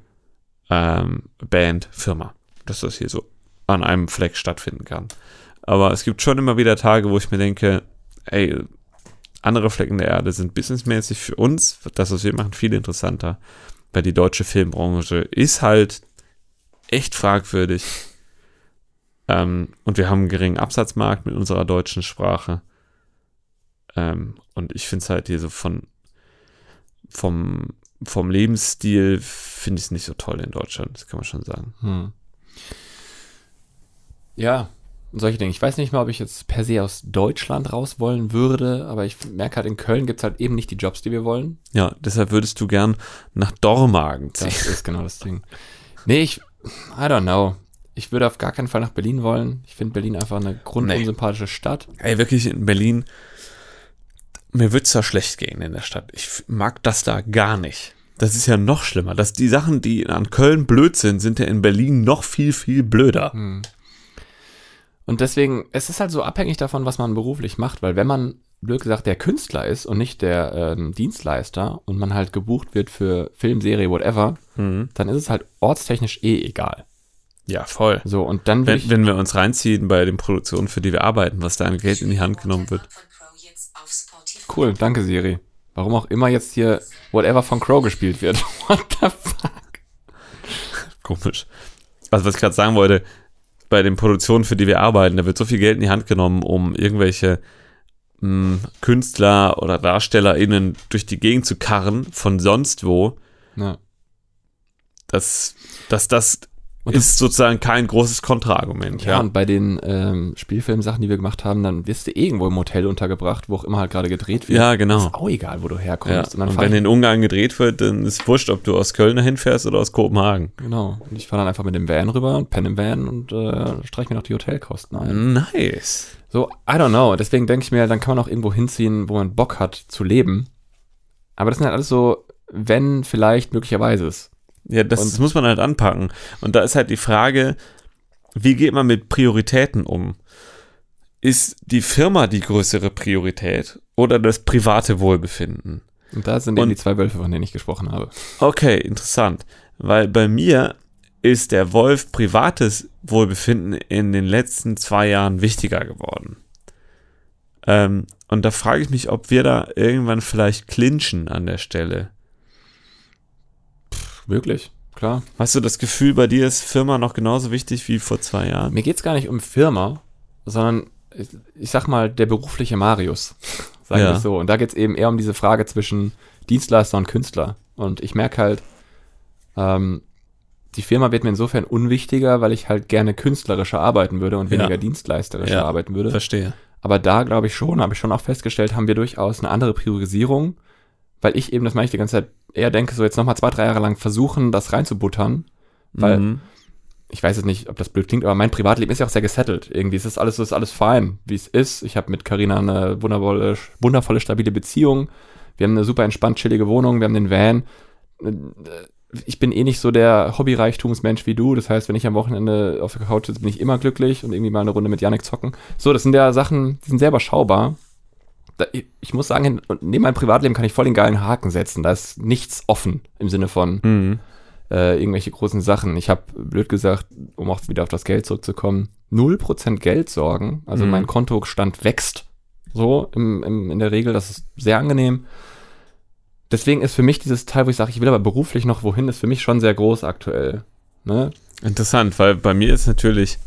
ähm, Band, Firma. Dass das hier so an einem Fleck stattfinden kann. Aber es gibt schon immer wieder Tage, wo ich mir denke, ey, andere Flecken der Erde sind businessmäßig für uns, das, was wir machen, viel interessanter. Weil die deutsche Filmbranche ist halt echt fragwürdig. Ähm, und wir haben einen geringen Absatzmarkt mit unserer deutschen Sprache. Ähm, und ich finde es halt hier so von vom, vom Lebensstil finde ich es nicht so toll in Deutschland, das kann man schon sagen. Hm. Ja, solche Dinge. Ich weiß nicht mal, ob ich jetzt per se aus Deutschland raus wollen würde, aber ich merke halt, in Köln gibt es halt eben nicht die Jobs, die wir wollen. Ja, deshalb würdest du gern nach Dormagen ziehen. Das ist genau das Ding. Nee, ich, I don't know. Ich würde auf gar keinen Fall nach Berlin wollen. Ich finde Berlin einfach eine grundunsympathische Stadt. Ey, wirklich in Berlin, mir wird es da schlecht gehen in der Stadt. Ich mag das da gar nicht. Das ist ja noch schlimmer. Dass die Sachen, die an Köln blöd sind, sind ja in Berlin noch viel, viel blöder. Und deswegen, es ist halt so abhängig davon, was man beruflich macht, weil wenn man, blöd gesagt, der Künstler ist und nicht der ähm, Dienstleister und man halt gebucht wird für Film, Serie, whatever, Mhm. dann ist es halt ortstechnisch eh egal. Ja, voll. So, und dann Wenn, wenn wir uns reinziehen bei den Produktionen, für die wir arbeiten, was da an Geld in die Hand genommen wird. cool, danke Siri. Warum auch immer jetzt hier Whatever von Crow gespielt wird. What the fuck? Komisch. Also was ich gerade sagen wollte, bei den Produktionen, für die wir arbeiten, da wird so viel Geld in die Hand genommen, um irgendwelche mh, Künstler oder DarstellerInnen durch die Gegend zu karren, von sonst wo, Ja. dass, dass das Und ist sozusagen kein großes Kontraargument. Ja, und bei den ähm, Spielfilmsachen, die wir gemacht haben, dann wirst du irgendwo im Hotel untergebracht, wo auch immer halt gerade gedreht wird. Ja, genau. Ist auch egal, wo du Ja. herkommst. Und dann Und fahr wenn in Ungarn gedreht wird, dann ist wurscht, ob du aus Köln dahin fährst oder aus Kopenhagen. genau. Und ich fahre dann einfach mit dem Van rüber und penne im Van und äh, streiche mir noch die Hotelkosten ein. Nice. So, I don't know. Deswegen denke ich mir, dann kann man auch irgendwo hinziehen, wo man Bock hat zu leben. Aber das sind halt alles so, wenn, vielleicht, möglicherweise ist. Ja, das, das muss man halt anpacken. Und da ist halt die Frage, wie geht man mit Prioritäten um? Ist die Firma die größere Priorität oder das private Wohlbefinden? Und da sind eben die zwei Wölfe, von denen ich gesprochen habe. Okay, interessant. Weil bei mir ist der Wolf privates Wohlbefinden in den letzten zwei Jahren wichtiger geworden. Ähm, und da frage ich mich, ob wir da irgendwann vielleicht clinchen an der Stelle. Wirklich, klar. Hast du das Gefühl, bei dir ist Firma noch genauso wichtig wie vor zwei Jahren? Mir geht's gar nicht um Firma, sondern ich, ich sag mal, der berufliche Marius. Sagen Ja. wir es so. Und da geht's eben eher um diese Frage zwischen Dienstleister und Künstler. Und ich merke halt, ähm, die Firma wird mir insofern unwichtiger, weil ich halt gerne künstlerischer arbeiten würde und Ja. weniger dienstleisterischer Ja. arbeiten würde. Verstehe. Aber da glaube ich schon, habe ich schon auch festgestellt, haben wir durchaus eine andere Priorisierung, weil ich eben, das mache ich die ganze Zeit, eher denke, so jetzt nochmal zwei, drei Jahre lang versuchen, das reinzubuttern. Weil Mhm. ich weiß jetzt nicht, ob das blöd klingt, aber mein Privatleben ist ja auch sehr gesettelt. Irgendwie ist das alles, so ist alles fein, wie es ist. Ich habe mit Carina eine wundervolle, wundervolle, stabile Beziehung. Wir haben eine super entspannt chillige Wohnung, wir haben den Van. Ich bin eh nicht so der Hobbyreichtumsmensch wie du. Das heißt, wenn ich am Wochenende auf der Couch sitze, bin ich immer glücklich und irgendwie mal eine Runde mit Janik zocken. So, das sind ja Sachen, die sind sehr überschaubar. Ich, ich muss sagen, neben meinem Privatleben kann ich voll den geilen Haken setzen. Da ist nichts offen im Sinne von, Mhm. äh, irgendwelche großen Sachen. Ich habe, blöd gesagt, um auch wieder auf das Geld zurückzukommen, 0% Geldsorgen. Also Mhm. mein Kontostand wächst so im, im, in der Regel. Das ist sehr angenehm. Deswegen ist für mich dieses Teil, wo ich sage, ich will aber beruflich noch wohin, ist für mich schon sehr groß aktuell. Ne? Interessant, weil bei mir ist natürlich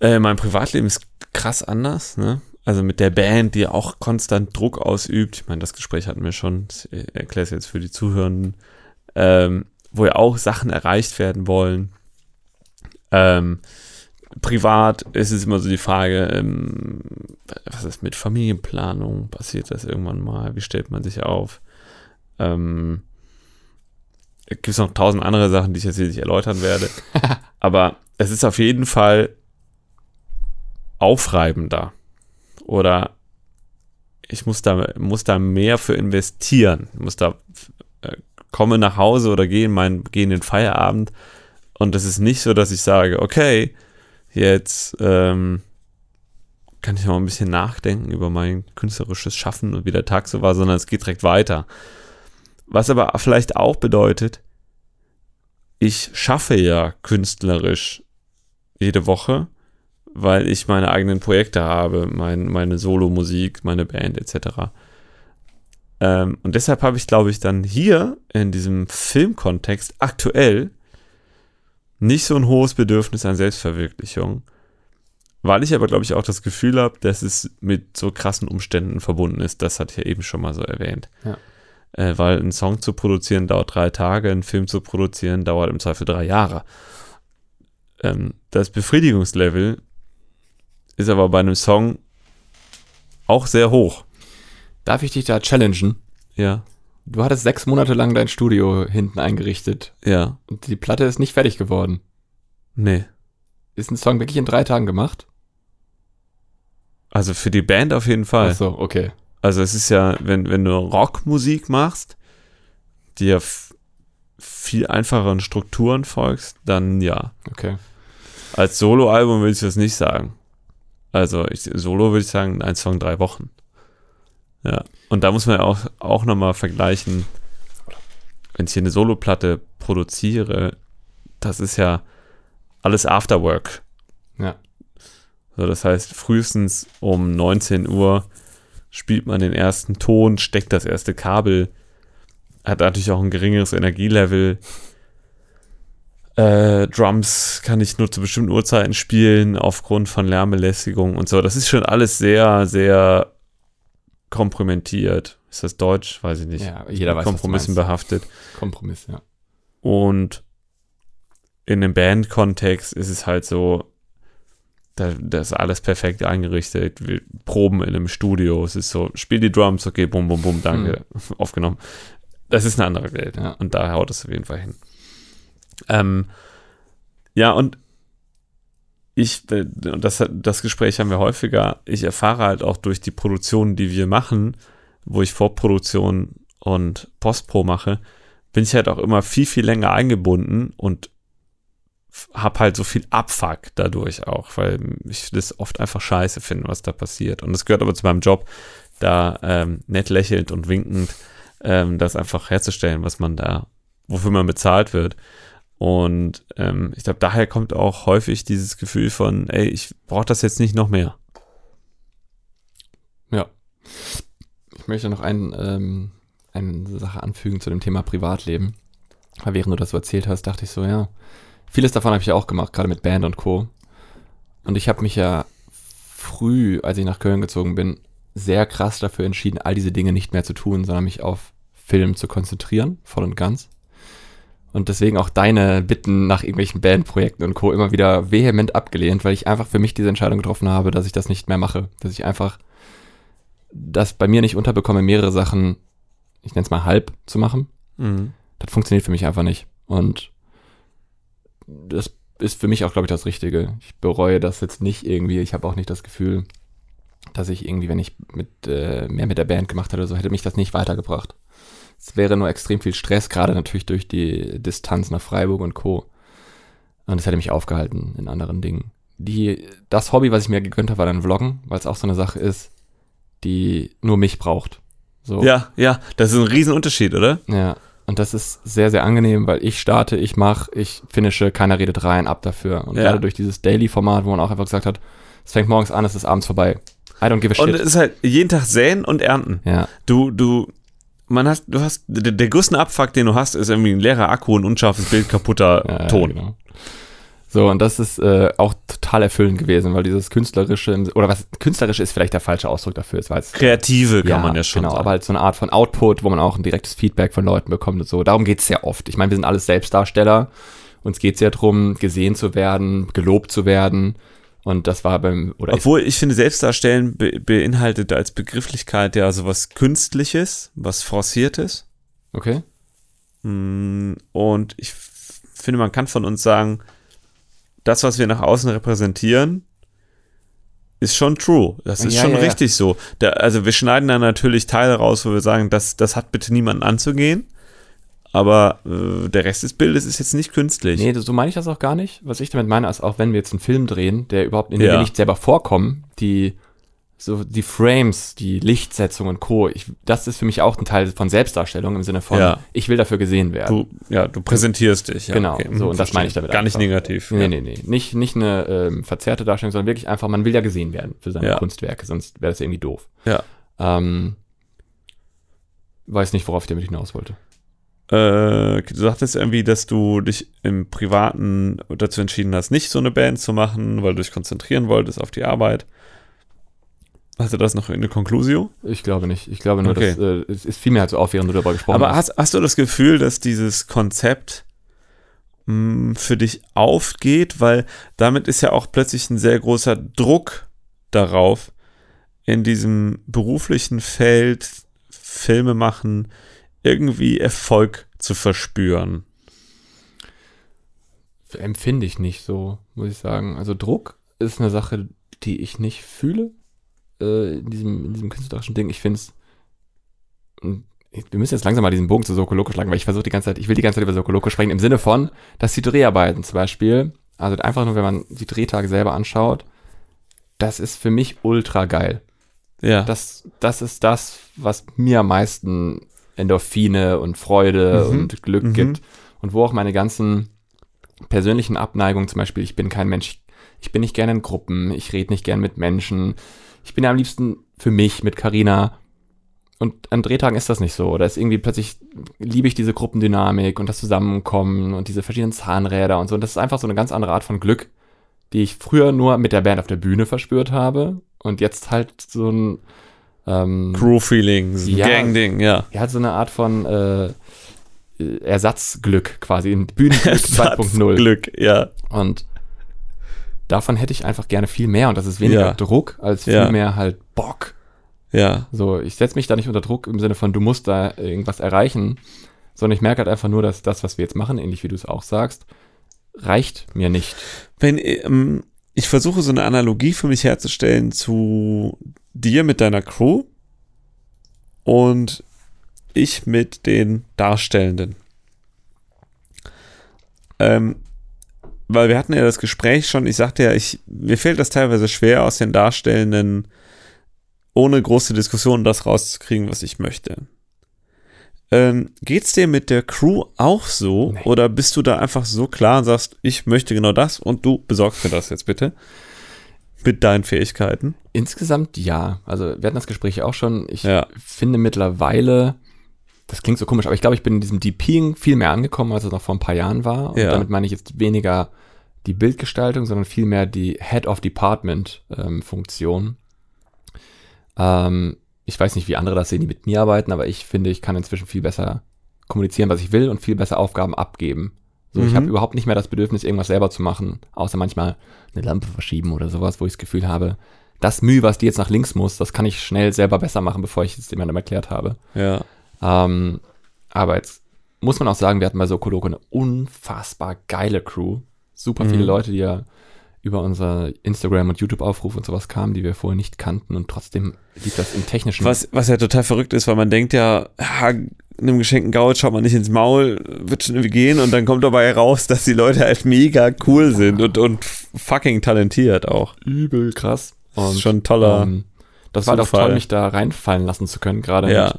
äh, mein Privatleben ist krass anders, ne? Also mit der Band, die auch konstant Druck ausübt. Ich meine, das Gespräch hatten wir schon, ich erkläre es jetzt für die Zuhörenden, ähm, wo ja auch Sachen erreicht werden wollen. Ähm, privat ist es immer so die Frage, ähm, was ist mit Familienplanung? Passiert das irgendwann mal? Wie stellt man sich auf? Ähm, gibt es noch tausend andere Sachen, die ich jetzt hier nicht erläutern werde. Aber es ist auf jeden Fall aufreibender. Oder ich muss da, muss da mehr für investieren. Ich muss da äh, komme nach Hause oder gehe in, mein, gehe in den Feierabend. Und es ist nicht so, dass ich sage, okay, jetzt ähm, kann ich noch ein bisschen nachdenken über mein künstlerisches Schaffen und wie der Tag so war, sondern es geht direkt weiter. Was aber vielleicht auch bedeutet, ich schaffe ja künstlerisch jede Woche, weil ich meine eigenen Projekte habe, mein, meine Solo-Musik, meine Band etc. Ähm, und deshalb habe ich, glaube ich, dann hier in diesem Filmkontext aktuell nicht so ein hohes Bedürfnis an Selbstverwirklichung, weil ich aber, glaube ich, auch das Gefühl habe, dass es mit so krassen Umständen verbunden ist. Das hatte ich ja eben schon mal so erwähnt. Ja. Äh, weil ein Song zu produzieren dauert drei Tage, ein Film zu produzieren dauert im Zweifel drei Jahre. Ähm, das Befriedigungslevel ist aber bei einem Song auch sehr hoch. Darf ich dich da challengen? Ja, Du hattest sechs Monate lang dein Studio hinten eingerichtet ja, und die Platte ist nicht fertig geworden. nee. Ist ein Song wirklich in drei Tagen gemacht? Also für die Band auf jeden Fall. Ach so, okay. Also es ist ja, wenn, wenn du Rockmusik machst, die ja viel einfacheren Strukturen folgst, dann ja. Okay. Als Soloalbum würde ich das nicht sagen. Also ich, Solo würde ich sagen, ein Song, drei Wochen. Ja. Und da muss man ja auch, auch nochmal vergleichen, wenn ich hier eine Soloplatte produziere, das ist ja alles Afterwork. Ja. So, das heißt, frühestens um 19 Uhr spielt man den ersten Ton, steckt das erste Kabel, hat natürlich auch ein geringeres Energielevel. Äh, Drums kann ich nur zu bestimmten Uhrzeiten spielen, aufgrund von Lärmbelästigung und so. Das ist schon alles sehr, sehr komprimiert. Ist das Deutsch? Weiß ich nicht. Ja, jeder weiß, Kompromissen behaftet. Kompromiss, ja. Und in dem Band-Kontext ist es halt so, da, das ist alles perfekt eingerichtet. Wir proben in einem Studio. Es ist so, spiel die Drums, okay, bum, bum, bum, danke, aufgenommen. Das ist eine andere Welt. Ja. Und da haut es auf jeden Fall hin. Ähm, ja, und ich, äh, das, das Gespräch haben wir häufiger, ich erfahre halt auch durch die Produktion, die wir machen, wo ich Vorproduktion und Postpro mache, bin ich halt auch immer viel, viel länger eingebunden und habe halt so viel Abfuck dadurch auch, weil ich das oft einfach scheiße finde, was da passiert. Und das gehört aber zu meinem Job, da ähm, nett lächelnd und winkend ähm, das einfach herzustellen, was man da, wofür man bezahlt wird. Und ähm, ich glaube, daher kommt auch häufig dieses Gefühl von, ey, ich brauche das jetzt nicht noch mehr. Ja. Ich möchte noch ein, ähm, eine Sache anfügen zu dem Thema Privatleben. Weil während du das so erzählt hast, dachte ich so, ja, vieles davon habe ich ja auch gemacht, gerade mit Band und Co. Und ich habe mich ja früh, als ich nach Köln gezogen bin, sehr krass dafür entschieden, all diese Dinge nicht mehr zu tun, sondern mich auf Film zu konzentrieren, voll und ganz. Und deswegen auch deine Bitten nach irgendwelchen Bandprojekten und Co. immer wieder vehement abgelehnt, weil ich einfach für mich diese Entscheidung getroffen habe, dass ich das nicht mehr mache. Dass ich einfach das bei mir nicht unterbekomme, mehrere Sachen, ich nenne es mal halb zu machen. Mhm. Das funktioniert für mich einfach nicht. Und das ist für mich auch, glaube ich, das Richtige. Ich bereue das jetzt nicht irgendwie. Ich habe auch nicht das Gefühl, dass ich irgendwie, wenn ich mit, äh, mehr mit der Band gemacht hätte, so hätte mich das nicht weitergebracht. Es wäre nur extrem viel Stress, gerade natürlich durch die Distanz nach Freiburg und Co. Und es hätte mich aufgehalten in anderen Dingen. Die, das Hobby, was ich mir gegönnt habe, war dann Vloggen, weil es auch so eine Sache ist, die nur mich braucht. So. Ja, ja, das ist ein Riesenunterschied, oder? Ja, und das ist sehr, sehr angenehm, weil ich starte, ich mache, ich finische, keiner redet rein, ab dafür. Und Ja. gerade durch dieses Daily-Format, wo man auch einfach gesagt hat, es fängt morgens an, es ist abends vorbei. I don't give a Und shit. es ist halt jeden Tag säen und ernten. Ja, Du, du, man hast, du hast, der, der größte Abfuck, den du hast, ist irgendwie ein leerer Akku, ein unscharfes Bild, kaputter ja, Ton. Ja, genau. So, und das ist äh, auch total erfüllend gewesen, weil dieses künstlerische, oder was, künstlerisch ist vielleicht der falsche Ausdruck dafür, es war jetzt Kreative kann man ja schon genau, sagen. aber halt so eine Art von Output, wo man auch ein direktes Feedback von Leuten bekommt und so. Darum geht's sehr oft. Ich meine, wir sind alles Selbstdarsteller. Uns geht's ja drum, gesehen zu werden, gelobt zu werden. Und das war beim, oder Obwohl ich finde, Selbstdarstellen be beinhaltet als Begrifflichkeit ja sowas Künstliches, was Forciertes. okay. Mm, Und ich finde, man kann von uns sagen, das, was wir nach außen repräsentieren, ist schon true. Das ist Ja, schon ja, ja. richtig so. Da, also wir schneiden da natürlich Teile raus, wo wir sagen, das, das hat bitte niemanden anzugehen. Aber äh, der Rest des Bildes ist jetzt nicht künstlich. Nee, so meine ich das auch gar nicht. Was ich damit meine, ist auch, wenn wir jetzt einen Film drehen, der überhaupt in dem Ja. wir nicht selber vorkommen, die, so die Frames, die Lichtsetzung und Co., ich, das ist für mich auch ein Teil von Selbstdarstellung im Sinne von, Ja. ich will dafür gesehen werden. Du, ja, du präsentierst dich. Ja, Genau, okay. so, und das meine ich damit Gar nicht einfach. negativ. Nee, nee, nee. Nicht, nicht eine ähm, verzerrte Darstellung, sondern wirklich einfach, man will ja gesehen werden für seine. Kunstwerke, sonst wäre das irgendwie doof. Ja. Ähm, weiß nicht, worauf ich damit hinaus wollte. Äh, du sagtest irgendwie, dass du dich im Privaten dazu entschieden hast, nicht so eine Band zu machen, weil du dich konzentrieren wolltest auf die Arbeit. Hast du das noch in der Conclusio? Ich glaube nicht. Ich glaube nur, Okay. dass äh, es ist vielmehr halt so auf, während du darüber gesprochen Aber hast. hast, hast du das Gefühl, dass dieses Konzept mh, für dich aufgeht? Weil damit ist ja auch plötzlich ein sehr großer Druck darauf, in diesem beruflichen Feld Filme machen, irgendwie Erfolg zu verspüren. Empfinde ich nicht so, muss ich sagen. Also Druck ist eine Sache, die ich nicht fühle äh, in, diesem, in diesem künstlerischen Ding. Ich finde es. Wir müssen jetzt langsam mal diesen Bogen zu Sokoloko schlagen, weil ich versuche die ganze Zeit, ich will die ganze Zeit über Sokoloko sprechen, im Sinne von, dass die Dreharbeiten zum Beispiel, also einfach nur, wenn man die Drehtage selber anschaut, das ist für mich ultra geil. Ja. Das, das ist das, was mir am meisten Endorphine und Freude Mhm. und Glück Mhm. gibt. Und wo auch meine ganzen persönlichen Abneigungen, zum Beispiel, ich bin kein Mensch, ich bin nicht gerne in Gruppen, ich rede nicht gern mit Menschen, ich bin ja am liebsten für mich mit Karina und an Drehtagen ist das nicht so. Oder ist irgendwie plötzlich liebe ich diese Gruppendynamik und das Zusammenkommen und diese verschiedenen Zahnräder und so. Und das ist einfach so eine ganz andere Art von Glück, die ich früher nur mit der Band auf der Bühne verspürt habe und jetzt halt so ein ähm, Crew-Feeling, ja, Gang-Ding, ja. Ja, halt so eine Art von äh, Ersatzglück quasi, in Bühnenglück 2.0. Glück, ja. Und davon hätte ich einfach gerne viel mehr und das ist weniger Ja. Druck als viel Ja. mehr halt Bock. Ja, So, ich setze mich da nicht unter Druck im Sinne von, du musst da irgendwas erreichen, sondern ich merke halt einfach nur, dass das, was wir jetzt machen, ähnlich wie du es auch sagst, reicht mir nicht. wenn ähm, ich versuche so eine Analogie für mich herzustellen zu dir mit deiner Crew und ich mit den Darstellenden. Ähm, weil wir hatten ja das Gespräch schon, ich sagte ja, ich, mir fällt das teilweise schwer, aus den Darstellenden ohne große Diskussion das rauszukriegen, was ich möchte. Ähm, geht's dir mit der Crew auch so? Nee. Oder bist du da einfach so klar und sagst, ich möchte genau das und du besorgst mir das jetzt bitte? Mit deinen Fähigkeiten. Insgesamt ja. Also wir hatten das Gespräch auch schon. Ich Ja. finde mittlerweile, das klingt so komisch, aber ich glaube, ich bin in diesem DPing viel mehr angekommen, als es noch vor ein paar Jahren war. Und Ja. damit meine ich jetzt weniger die Bildgestaltung, sondern vielmehr die Head of Department ähm, Funktion. Ähm, ich weiß nicht, wie andere das sehen, die mit mir arbeiten, aber ich finde, ich kann inzwischen viel besser kommunizieren, was ich will und viel besser Aufgaben abgeben. So, ich Mhm. habe überhaupt nicht mehr das Bedürfnis, irgendwas selber zu machen, außer manchmal eine Lampe verschieben oder sowas, wo ich das Gefühl habe, das Mühe, was die jetzt nach links muss, das kann ich schnell selber besser machen, bevor ich es jemandem erklärt habe. Ja. Ähm, aber jetzt muss man auch sagen, wir hatten bei Sokoloko eine unfassbar geile Crew. Super viele Mhm. Leute, die ja über unser Instagram- und YouTube-Aufruf und sowas kamen, die wir vorher nicht kannten und trotzdem liegt das im technischen. Was, was ja total verrückt ist, weil man denkt ja, ja, einem geschenkten Gaul schaut man nicht ins Maul, wird schon irgendwie gehen und dann kommt dabei heraus, dass die Leute halt mega cool sind und, und fucking talentiert auch. übel krass. Das Und ist schon ein toller. ähm, das war doch toll, mich da reinfallen lassen zu können, gerade ja. mit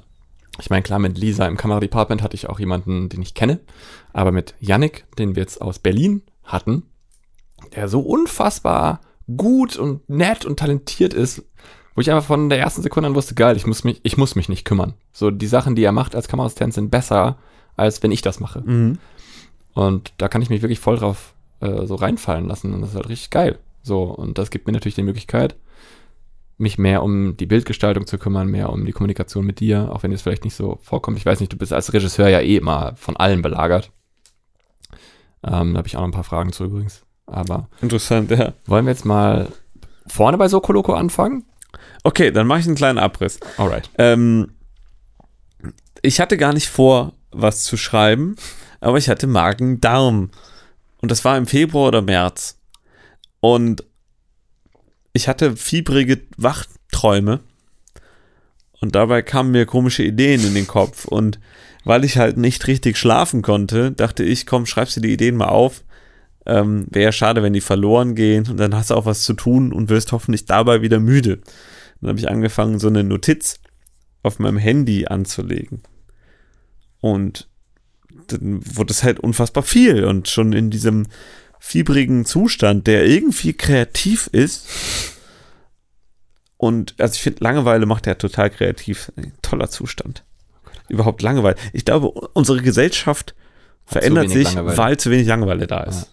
Ich meine, klar, mit Lisa im Kameradepartment hatte ich auch jemanden, den ich kenne, aber mit Yannick, den wir jetzt aus Berlin hatten, der so unfassbar gut und nett und talentiert ist, wo ich einfach von der ersten Sekunde an wusste, geil, ich muss mich, ich muss mich nicht kümmern. So, die Sachen, die er macht als Kameraassistent sind besser, als wenn ich das mache. Mhm. Und da kann ich mich wirklich voll drauf äh, so reinfallen lassen und das ist halt richtig geil. So, und das gibt mir natürlich die Möglichkeit, mich mehr um die Bildgestaltung zu kümmern, mehr um die Kommunikation mit dir, auch wenn dir das vielleicht nicht so vorkommt. Ich weiß nicht, du bist als Regisseur ja eh immer von allen belagert. Ähm, da habe ich auch noch ein paar Fragen zu übrigens. Aber Interessant, ja. wollen wir jetzt mal vorne bei Sokoloko anfangen? Okay, dann mache ich einen kleinen Abriss. Alright. Ähm, ich hatte gar nicht vor, was zu schreiben, aber ich hatte Magen-Darm. Und das war im Februar oder März. Und ich hatte fiebrige Wachträume. Und dabei kamen mir komische Ideen in den Kopf. Und weil ich halt nicht richtig schlafen konnte, dachte ich, komm, schreibst du die Ideen mal auf. Ähm, Wäre ja schade, wenn die verloren gehen. Und dann hast du auch was zu tun und wirst hoffentlich dabei wieder müde. Dann habe ich angefangen, so eine Notiz auf meinem Handy anzulegen. Und dann wurde es halt unfassbar viel und schon in diesem fiebrigen Zustand, der irgendwie kreativ ist. Und also ich finde, Langeweile macht er total kreativ. Ein toller Zustand. Überhaupt Langeweile. Ich glaube, unsere Gesellschaft Hat verändert sich, Langeweile. weil zu wenig Langeweile da ist.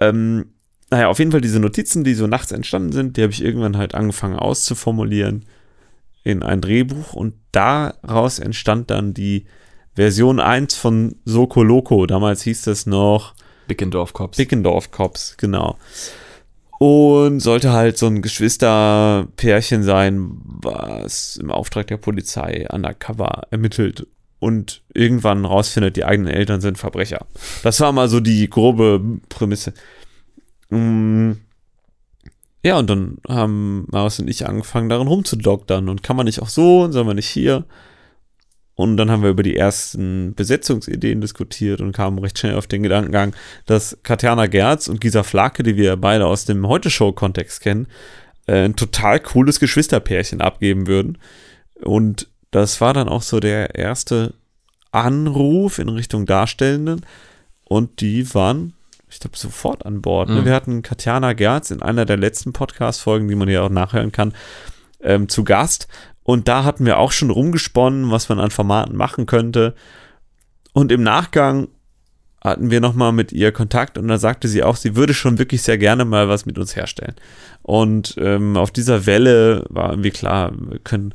Ähm, naja, auf jeden Fall diese Notizen, die so nachts entstanden sind, die habe ich irgendwann halt angefangen auszuformulieren in ein Drehbuch und daraus entstand dann die Version 1 von Soko Loco. Damals hieß das noch Bickendorf Cops. Bickendorf Cops, genau. Und sollte halt so ein Geschwisterpärchen sein, was im Auftrag der Polizei undercover ermittelt und irgendwann rausfindet, die eigenen Eltern sind Verbrecher. Das war mal so die grobe Prämisse. Mm. Ja, und dann haben Maus und ich angefangen, darin rumzudoktern. Und kann man nicht auch so und soll man nicht hier? Und dann haben wir über die ersten Besetzungsideen diskutiert und kamen recht schnell auf den Gedankengang, dass Katjana Gerz und Gisa Flake, die wir beide aus dem Heute-Show-Kontext kennen, äh, ein total cooles Geschwisterpärchen abgeben würden. Und das war dann auch so der erste Anruf in Richtung Darstellenden. und die waren, ich glaube, sofort an Bord. Ne? Mhm. Wir hatten Katjana Gerz in einer der letzten Podcast-Folgen, die man ja auch nachhören kann, ähm, zu Gast. Und da hatten wir auch schon rumgesponnen, was man an Formaten machen könnte. Und im Nachgang hatten wir nochmal mit ihr Kontakt und da sagte sie auch, sie würde schon wirklich sehr gerne mal was mit uns herstellen. Und ähm, auf dieser Welle war irgendwie klar, wir können,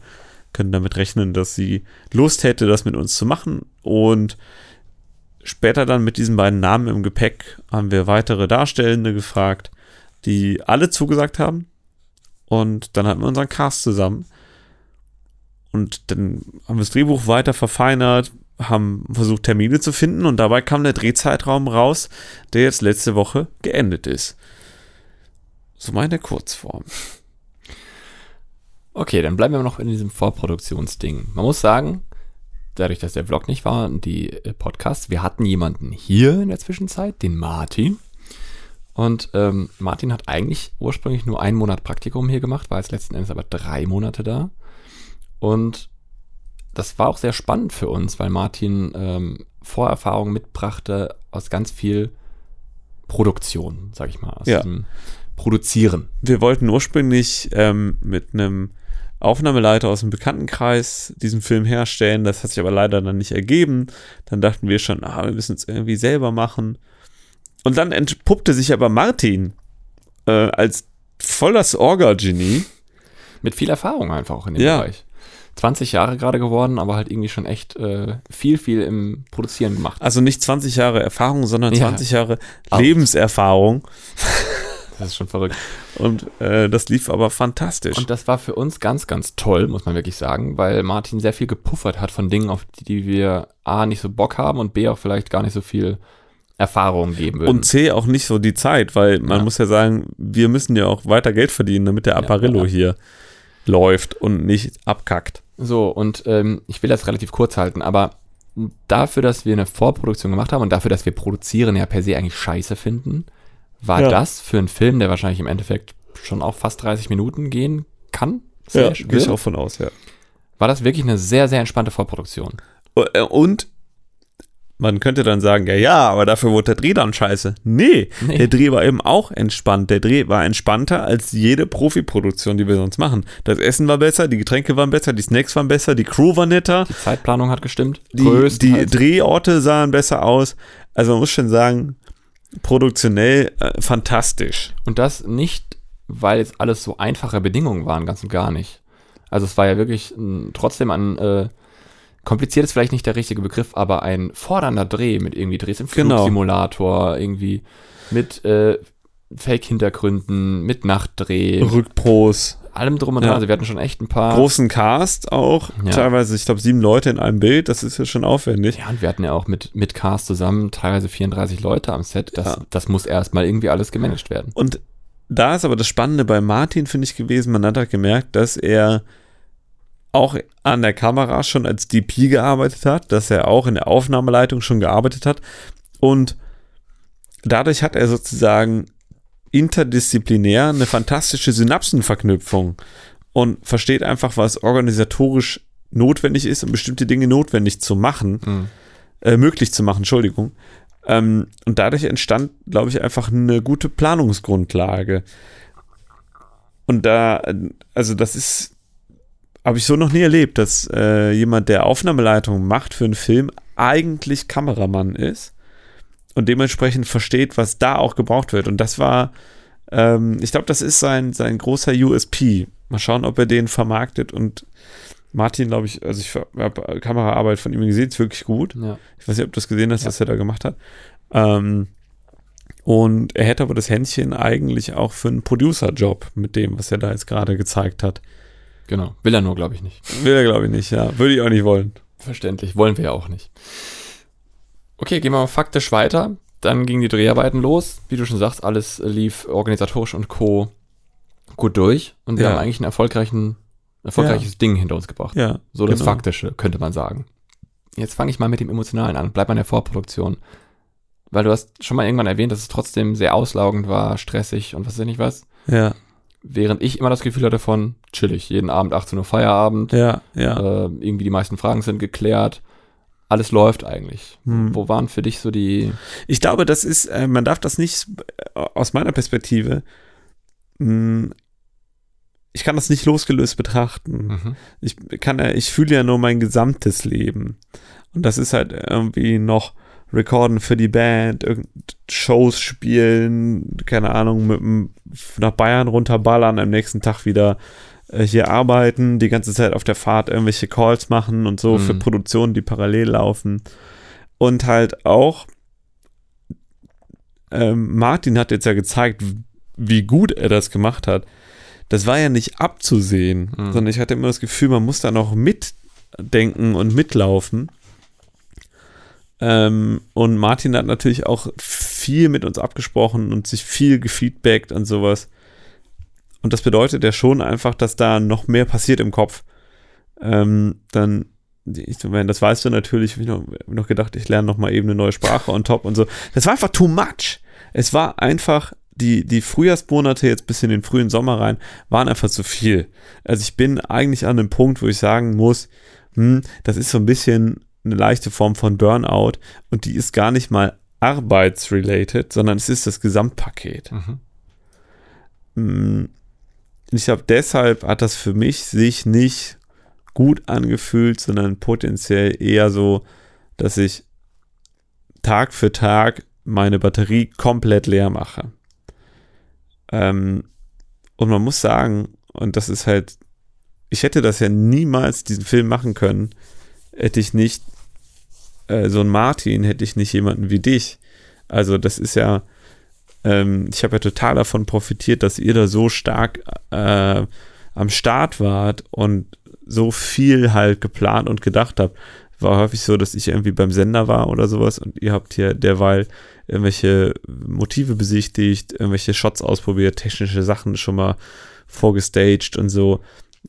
können damit rechnen, dass sie Lust hätte, das mit uns zu machen. Und später dann mit diesen beiden Namen im Gepäck haben wir weitere Darstellende gefragt, die alle zugesagt haben. Und dann hatten wir unseren Cast zusammen. Und dann haben wir das Drehbuch weiter verfeinert, haben versucht, Termine zu finden und dabei kam der Drehzeitraum raus, der jetzt letzte Woche geendet ist. So meine Kurzform. Okay, dann bleiben wir noch in diesem Vorproduktionsding. Man muss sagen, dadurch, dass der Vlog nicht war und die äh, Podcasts, wir hatten jemanden hier in der Zwischenzeit, den Martin. Und ähm, Martin hat eigentlich ursprünglich nur einen Monat Praktikum hier gemacht, war jetzt letzten Endes aber drei Monate da. Und das war auch sehr spannend für uns, weil Martin ähm, Vorerfahrung mitbrachte aus ganz viel Produktion, sag ich mal, aus Ja. diesem Produzieren. Wir wollten ursprünglich ähm, mit einem Aufnahmeleiter aus dem Bekanntenkreis diesen Film herstellen. Das hat sich aber leider dann nicht ergeben. Dann dachten wir schon, ah, wir müssen es irgendwie selber machen. Und dann entpuppte sich aber Martin äh, als voll das Orga-Genie. Mit viel Erfahrung einfach auch in dem Ja. Bereich. 20 Jahre gerade geworden, aber halt irgendwie schon echt äh, viel, viel im Produzieren gemacht. Also nicht 20 Jahre Erfahrung, sondern Ja. 20 Jahre Alt. Lebenserfahrung. Das ist schon verrückt. Und äh, das lief aber fantastisch. Und das war für uns ganz, ganz toll, muss man wirklich sagen, weil Martin sehr viel gepuffert hat von Dingen, auf die wir A, nicht so Bock haben und B, auch vielleicht gar nicht so viel Erfahrung geben würden. Und C auch nicht so die Zeit, weil man Ja. muss ja sagen, wir müssen ja auch weiter Geld verdienen, damit der Apparillo ja. hier läuft und nicht abkackt. So, und ähm, ich will das relativ kurz halten, aber dafür, dass wir eine Vorproduktion gemacht haben und dafür, dass wir produzieren ja per se eigentlich scheiße finden, war Ja. das für einen Film, der wahrscheinlich im Endeffekt schon auch fast 30 Minuten gehen kann, Ja, gehe ich auch von aus, ja. war das wirklich eine sehr, sehr entspannte Vorproduktion. Äh, Und man könnte dann sagen, ja, ja, aber dafür wurde der Dreh dann scheiße. Nee, Nee. der Dreh war eben auch entspannt. Der Dreh war entspannter als jede Profiproduktion, die wir sonst machen. Das Essen war besser, die Getränke waren besser, die Snacks waren besser, die Crew war netter, Die Zeitplanung hat gestimmt. die, die. Drehorte sahen besser aus. Also man muss schon sagen, produktionell äh, fantastisch. Und das nicht, weil jetzt alles so einfache Bedingungen waren, ganz und gar nicht. Also es war ja wirklich m, trotzdem ein äh, kompliziert ist vielleicht nicht der richtige Begriff, aber ein fordernder Dreh mit irgendwie Drehs im Genau. Flugsimulator, irgendwie mit äh, Fake-Hintergründen, mit Nachtdreh, Rückpros, allem drum und Ja. dran. Also wir hatten schon echt ein paar. großen Cast auch, Ja. teilweise, ich glaube, sieben Leute in einem Bild, das ist ja schon aufwendig. Ja, und wir hatten ja auch mit, mit Cast zusammen teilweise 34 Leute am Set. Das, Ja. das muss erstmal irgendwie alles gemanagt werden. Und da ist aber das Spannende bei Martin, finde ich, gewesen, man hat halt gemerkt, dass er auch an der Kamera schon als DP gearbeitet hat, dass er auch in der Aufnahmeleitung schon gearbeitet hat und dadurch hat er sozusagen interdisziplinär eine fantastische Synapsenverknüpfung und versteht einfach, was organisatorisch notwendig ist, um bestimmte Dinge notwendig zu machen Hm. äh, möglich zu machen, Entschuldigung. Ähm, und dadurch entstand, glaube ich, einfach eine gute Planungsgrundlage. Und da, also das ist, habe ich so noch nie erlebt, dass äh, jemand, der Aufnahmeleitung macht für einen Film, eigentlich Kameramann ist und dementsprechend versteht, was da auch gebraucht wird. Und das war, ähm, ich glaube, das ist sein, sein großer USP. Mal schauen, ob er den vermarktet und Martin, glaube ich, also ich habe Kameraarbeit von ihm gesehen, ist wirklich gut. Ja. Ich weiß nicht, ob du das gesehen hast, Ja. was er da gemacht hat. Ähm, und er hätte aber das Händchen eigentlich auch für einen Producer-Job mit dem, was er da jetzt gerade gezeigt hat. Genau. Will er nur, glaube ich, nicht. Will er, glaube ich, nicht, ja. Würde ich auch nicht wollen. Verständlich, wollen wir ja auch nicht. Okay, gehen wir mal faktisch weiter. Dann gingen die Dreharbeiten los. Wie du schon sagst, alles lief organisatorisch und Co. gut durch. Und wir Ja. haben eigentlich ein erfolgreichen, erfolgreiches Ding hinter uns gebracht. Ja. So das genau. Faktische, könnte man sagen. Jetzt fange ich mal mit dem Emotionalen an. Bleib in der Vorproduktion. Weil du hast schon mal irgendwann erwähnt, dass es trotzdem sehr auslaugend war, stressig und was weiß ich nicht was. Ja, Während ich immer das Gefühl hatte von chillig, jeden Abend 18 Uhr Feierabend, ja, ja. äh, irgendwie die meisten Fragen sind geklärt. Alles läuft eigentlich. Hm. Wo waren für dich so die. Ich glaube, das ist, äh, man darf das nicht äh, aus meiner Perspektive, mh, ich kann das nicht losgelöst betrachten. Mhm. Ich kann ja, ich fühle ja nur mein gesamtes Leben. Und das ist halt irgendwie noch recorden für die Band, Shows spielen, keine Ahnung, mit dem, nach Bayern runterballern, am nächsten Tag wieder äh, hier arbeiten, die ganze Zeit auf der Fahrt irgendwelche Calls machen und so Mhm. für Produktionen, die parallel laufen. Und halt auch, ähm, Martin hat jetzt ja gezeigt, wie gut er das gemacht hat. Das war ja nicht abzusehen, Mhm. sondern ich hatte immer das Gefühl, man muss da noch mitdenken und mitlaufen. Ähm, und Martin hat natürlich auch viel mit uns abgesprochen und sich viel gefeedbackt und sowas. Und das bedeutet ja schon einfach, dass da noch mehr passiert im Kopf. Ähm, dann, ich das weißt du natürlich, ich habe noch, noch gedacht, ich lerne noch mal eben eine neue Sprache on top und so. Das war einfach too much. Es war einfach, die, die Frühjahrsmonate jetzt bis in den frühen Sommer rein, waren einfach zu viel. Also ich bin eigentlich an einem Punkt, wo ich sagen muss, hm, das ist so ein bisschen eine leichte Form von Burnout und die ist gar nicht mal arbeitsrelated, sondern es ist das Gesamtpaket. Mhm. Mm, Ich glaube, deshalb hat das für mich sich nicht gut angefühlt, sondern potenziell eher so, dass ich Tag für Tag meine Batterie komplett leer mache. Ähm, und man muss sagen, und das ist halt, ich hätte das ja niemals diesen Film machen können, hätte ich nicht äh, so einen Martin, hätte ich nicht jemanden wie dich. Also das ist ja, ähm, ich habe ja total davon profitiert, dass ihr da so stark äh, am Start wart und so viel halt geplant und gedacht habt. War häufig so, dass ich irgendwie beim Sender war oder sowas und ihr habt hier derweil irgendwelche Motive besichtigt, irgendwelche Shots ausprobiert, technische Sachen schon mal vorgestaged und so.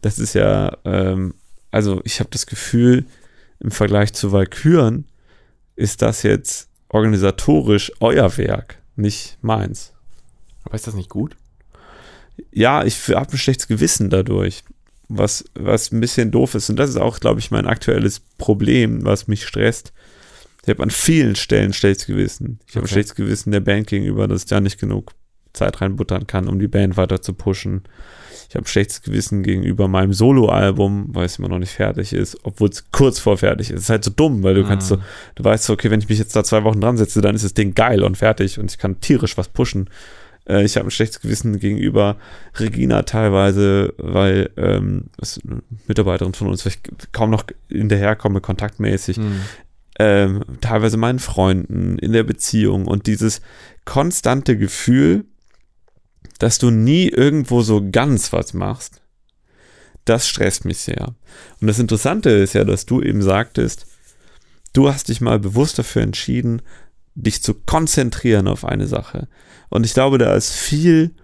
Das ist ja, ähm, also ich habe das Gefühl, im Vergleich zu Valkyren ist das jetzt organisatorisch euer Werk, nicht meins. Aber ist das nicht gut? Ja, ich habe ein schlechtes Gewissen dadurch, was, was ein bisschen doof ist. Und das ist auch, glaube ich, mein aktuelles Problem, was mich stresst. Ich habe an vielen Stellen schlechtes Gewissen. Ich habe ein schlechtes Gewissen der Band gegenüber, dass ich da nicht genug Zeit reinbuttern kann, um die Band weiter zu pushen. Ich habe ein schlechtes Gewissen gegenüber meinem Soloalbum, weil es immer noch nicht fertig ist, obwohl es kurz vor fertig ist. Es ist halt so dumm, weil du kannst so, du weißt so, okay, wenn ich mich jetzt da zwei Wochen dran setze, dann ist das Ding geil und fertig und ich kann tierisch was pushen. Äh, ich habe ein schlechtes Gewissen gegenüber Regina teilweise, weil ähm, eine Mitarbeiterin von uns, weil ich kaum noch hinterherkomme, kontaktmäßig Hm. ähm, teilweise meinen Freunden in der Beziehung und dieses konstante Gefühl, dass du nie irgendwo so ganz was machst, das stresst mich sehr. Und das Interessante ist ja, dass du eben sagtest, du hast dich mal bewusst dafür entschieden, dich zu konzentrieren auf eine Sache. Und ich glaube, da ist viel,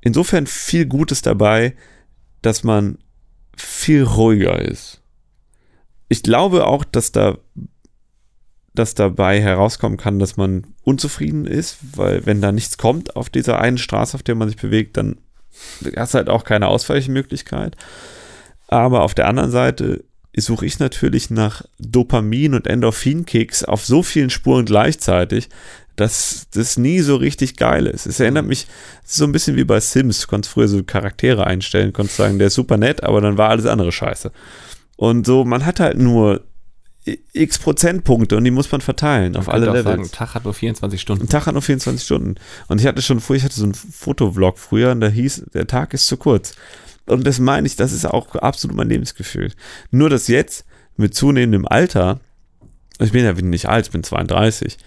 insofern viel Gutes dabei, dass man viel ruhiger ist. Ich glaube auch, dass da dass dabei herauskommen kann, dass man unzufrieden ist, weil wenn da nichts kommt auf dieser einen Straße, auf der man sich bewegt, dann hast du halt auch keine Ausweichmöglichkeit. Aber auf der anderen Seite suche ich natürlich nach Dopamin und Endorphinkicks auf so vielen Spuren gleichzeitig, dass das nie so richtig geil ist. Es erinnert mich so ein bisschen wie bei Sims. Du konntest früher so Charaktere einstellen, konntest sagen, der ist super nett, aber dann war alles andere scheiße. Und so, man hat halt nur x Prozentpunkte und die muss man verteilen auf Man alle könnte auch Levels. sagen, Tag hat nur 24 Stunden. Ein Tag hat nur 24 Stunden. Und ich hatte schon früher, ich hatte so einen Fotovlog früher und da hieß, der Tag ist zu kurz. Und das meine ich, das ist auch absolut mein Lebensgefühl. Nur, dass jetzt mit zunehmendem Alter, ich bin ja nicht alt, ich bin 32,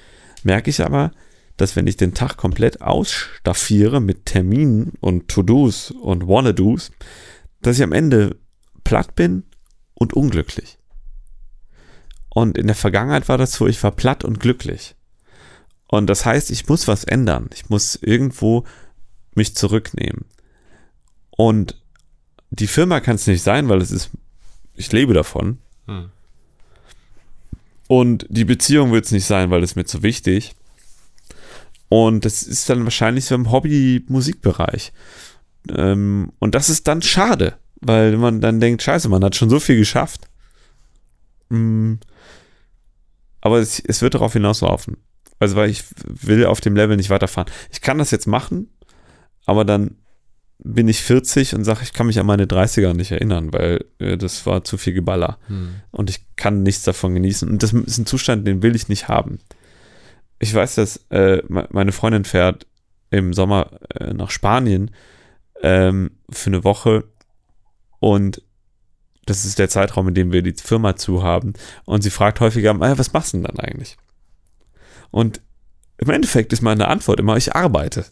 merke ich aber, dass wenn ich den Tag komplett ausstaffiere mit Terminen und To-Dos und Wanna-Dos, dass ich am Ende platt bin und unglücklich. Und in der Vergangenheit war das so, ich war platt und glücklich. Und das heißt, ich muss was ändern. Ich muss irgendwo mich zurücknehmen. Und die Firma kann es nicht sein, weil es ist, ich lebe davon. Hm. Und die Beziehung wird es nicht sein, weil es mir zu wichtig. Und das ist dann wahrscheinlich so im Hobby-Musikbereich. Ähm, und das ist dann schade, weil man dann denkt, scheiße, man hat schon so viel geschafft. Mm, aber es, es wird darauf hinauslaufen. Also, weil ich will auf dem Level nicht weiterfahren. Ich kann das jetzt machen, aber dann bin ich 40 und sage, ich kann mich an meine 30er nicht erinnern, weil äh, das war zu viel Geballer. Hm. Und ich kann nichts davon genießen. Und das ist ein Zustand, den will ich nicht haben. Ich weiß, dass äh, me- meine Freundin fährt im Sommer äh, nach Spanien ähm, für eine Woche und das ist der Zeitraum, in dem wir die Firma zu haben. Und sie fragt häufiger, "Ah, was machst du denn dann eigentlich? Und im Endeffekt ist meine Antwort immer, ich arbeite.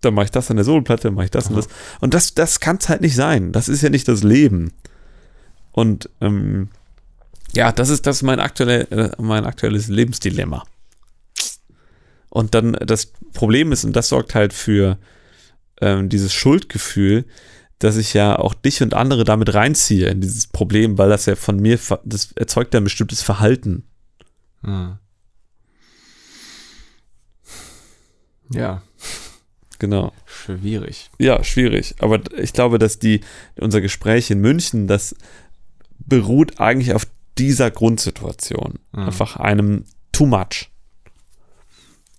Dann mache ich das an der Soloplatte, dann mache ich das und Aha. das. Und das, das kann es halt nicht sein. Das ist ja nicht das Leben. Und ähm, ja, das ist das ist mein, aktuelle, äh, mein aktuelles Lebensdilemma. Und dann das Problem ist, und das sorgt halt für ähm, dieses Schuldgefühl, dass ich ja auch dich und andere damit reinziehe in dieses Problem, weil das ja von mir, das erzeugt ja ein bestimmtes Verhalten. Hm. Ja, Genau. schwierig. Ja, schwierig. Aber ich glaube, dass die, unser Gespräch in München, das beruht eigentlich auf dieser Grundsituation. Mhm. Einfach einem too much.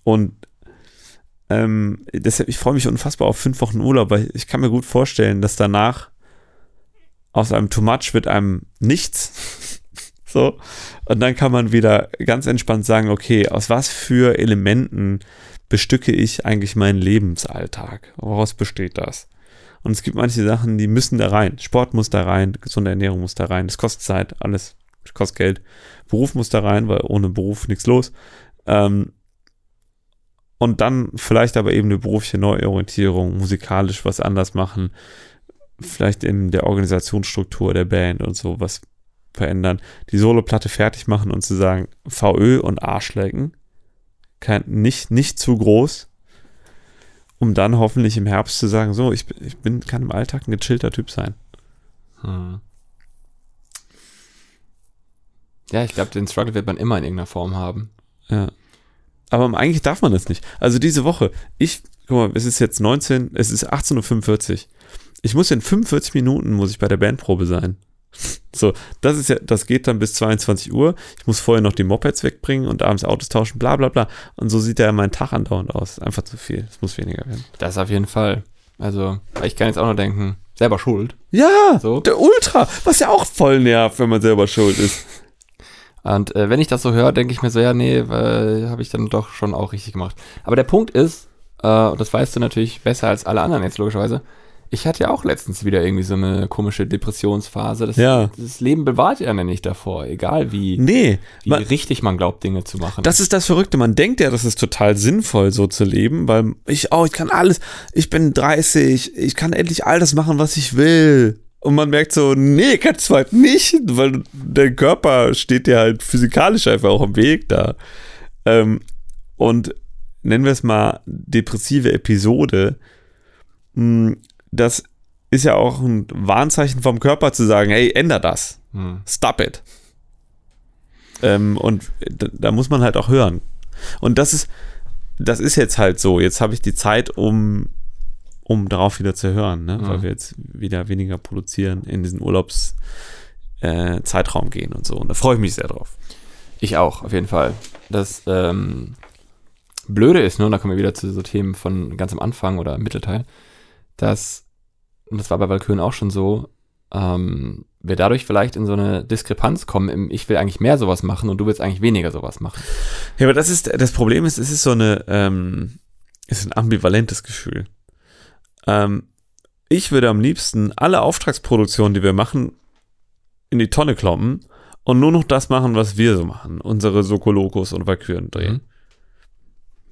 Und ähm, deshalb, ich freue mich unfassbar auf fünf Wochen Urlaub, weil ich kann mir gut vorstellen, dass danach aus einem too much wird einem nichts. so. Und dann kann man wieder ganz entspannt sagen, okay, aus was für Elementen bestücke ich eigentlich meinen Lebensalltag? Woraus besteht das? Und es gibt manche Sachen, die müssen da rein. Sport muss da rein, gesunde Ernährung muss da rein, das kostet Zeit, alles kostet Geld. Beruf muss da rein, weil ohne Beruf nichts los. Ähm, und dann vielleicht aber eben eine berufliche Neuorientierung, musikalisch was anders machen, vielleicht in der Organisationsstruktur der Band und so was verändern, die Soloplatte fertig machen und zu sagen, VÖ und Arsch lecken, kein, nicht, nicht zu groß, um dann hoffentlich im Herbst zu sagen, so, ich, bin- ich bin, kann im Alltag ein gechillter Typ sein. Hm. Ja, ich glaube, den Struggle wird man immer in irgendeiner Form haben. Ja. Aber eigentlich darf man das nicht. Also diese Woche, ich, guck mal, es ist jetzt 19, es ist 18.45 Uhr. Ich muss in 45 Minuten, muss ich bei der Bandprobe sein. So, das ist ja, das geht dann bis 22 Uhr. Ich muss vorher noch die Mopeds wegbringen und abends Autos tauschen, bla bla bla. Und so sieht ja mein Tag andauernd aus. Einfach zu viel. Es muss weniger werden. Das auf jeden Fall. Also, ich kann jetzt auch nur denken, selber schuld. Ja, So. der Ultra, was ja auch voll nervt, wenn man selber schuld ist. Und äh, wenn ich das so höre, denke ich mir so, ja, nee, äh, habe ich dann doch schon auch richtig gemacht. Aber der Punkt ist, äh, und das weißt du natürlich besser als alle anderen jetzt logischerweise, ich hatte ja auch letztens wieder irgendwie so eine komische Depressionsphase. Das, Ja. das Leben bewahrt ja nicht davor, egal wie, Nee, wie man, richtig man glaubt, Dinge zu machen. Das ist das Verrückte. Man denkt ja, das ist total sinnvoll, so zu leben, weil ich, oh, ich kann alles, ich bin 30, ich kann endlich all das machen, was ich will. Und man merkt so, nee, kannst du halt nicht, weil dein Körper steht dir halt physikalisch einfach auch im Weg da. Ähm, und nennen wir es mal depressive Episode, mh, das ist ja auch ein Warnzeichen vom Körper zu sagen, hey, änder das. hm. Stop it. Ähm, und da, da muss man halt auch hören. Und das ist, das ist jetzt halt so. Jetzt habe ich die Zeit, um, um darauf wieder zu hören, ne? weil Mhm. wir jetzt wieder weniger produzieren, in diesen Urlaubszeitraum äh, gehen und so. Und da freue ich mich sehr drauf. Ich auch, auf jeden Fall. Das ähm, Blöde ist nur, da kommen wir wieder zu so Themen von ganz am Anfang oder im Mittelteil, dass, und das war bei Valkyren auch schon so, ähm, wir dadurch vielleicht in so eine Diskrepanz kommen, im, ich will eigentlich mehr sowas machen und du willst eigentlich weniger sowas machen. Ja, aber das ist, das Problem ist, es ist so eine, ähm, es ist ein ambivalentes Gefühl. Ähm, ich würde am liebsten alle Auftragsproduktionen, die wir machen, in die Tonne kloppen und nur noch das machen, was wir so machen. Unsere Sokolokos und Valkyren drehen. Mhm.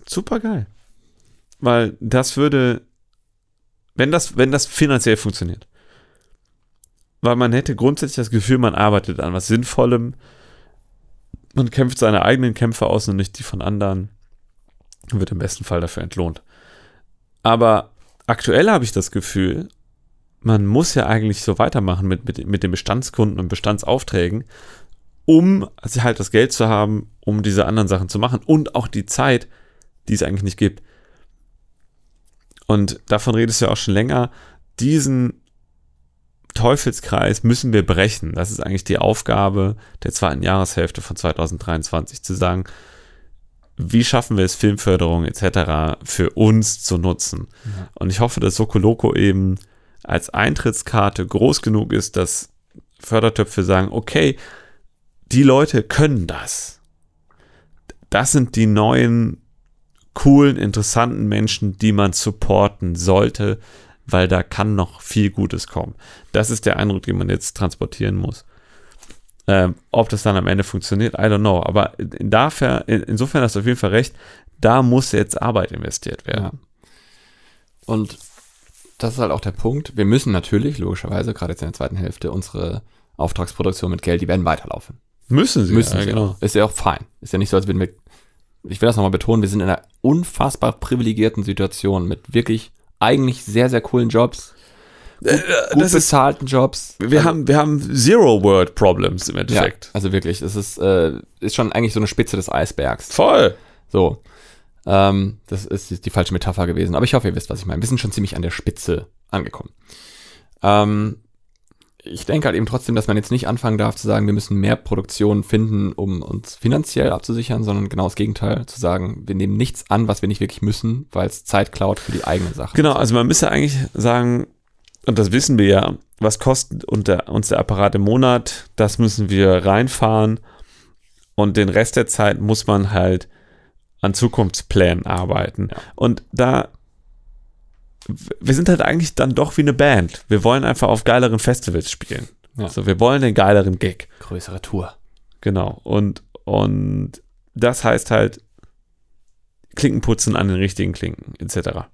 Super geil. Weil das würde, wenn das, wenn das finanziell funktioniert. Weil man hätte grundsätzlich das Gefühl, man arbeitet an was Sinnvollem. Man kämpft seine eigenen Kämpfe aus und nicht die von anderen. Und wird im besten Fall dafür entlohnt. Aber aktuell habe ich das Gefühl, man muss ja eigentlich so weitermachen mit, mit, mit den Bestandskunden und Bestandsaufträgen, um also halt das Geld zu haben, um diese anderen Sachen zu machen und auch die Zeit, die es eigentlich nicht gibt. Und davon redest du ja auch schon länger, diesen Teufelskreis müssen wir brechen. Das ist eigentlich die Aufgabe der zweiten Jahreshälfte von 2023, zu sagen, wie schaffen wir es, Filmförderung etc. für uns zu nutzen. Ja. Und ich hoffe, dass Sokoloco eben als Eintrittskarte groß genug ist, dass Fördertöpfe sagen, okay, die Leute können das. Das sind die neuen, coolen, interessanten Menschen, die man supporten sollte, weil da kann noch viel Gutes kommen. Das ist der Eindruck, den man jetzt transportieren muss. Ähm, ob das dann am Ende funktioniert, I don't know. Aber dafür, in, insofern hast du auf jeden Fall recht, da muss jetzt Arbeit investiert werden. Ja. Und das ist halt auch der Punkt. Wir müssen natürlich, logischerweise, gerade jetzt in der zweiten Hälfte, unsere Auftragsproduktion mit Geld, die werden weiterlaufen. Müssen sie. Müssen ja, sie genau. Ist ja auch fein. Ist ja nicht so, als würden wir, ich will das nochmal betonen, wir sind in einer unfassbar privilegierten Situation mit wirklich eigentlich sehr, sehr coolen Jobs. Gut, gut Äh, das ist, bezahlten Jobs. wir, haben, wir haben Zero-Word-Problems im ja, Endeffekt. also wirklich, es ist, äh, ist schon eigentlich so eine Spitze des Eisbergs. Voll. So. Ähm, das ist die falsche Metapher gewesen. Aber ich hoffe, ihr wisst, was ich meine. Wir sind schon ziemlich an der Spitze angekommen. Ähm, ich denke halt eben trotzdem, dass man jetzt nicht anfangen darf zu sagen, wir müssen mehr Produktion finden, um uns finanziell abzusichern, sondern genau das Gegenteil, zu sagen, wir nehmen nichts an, was wir nicht wirklich müssen, weil es Zeit klaut für die eigene Sache. Genau, also man müsste eigentlich sagen, und das wissen wir ja, was kostet uns der Apparat im Monat, das müssen wir reinfahren und den Rest der Zeit muss man halt an Zukunftsplänen arbeiten. Ja. Und da, wir sind halt eigentlich dann doch wie eine Band. Wir wollen einfach auf geileren Festivals spielen. Ja. So, wir wollen den geileren Gig. Größere Tour. Genau. Und, und das heißt halt Klinken putzen an den richtigen Klinken, etc.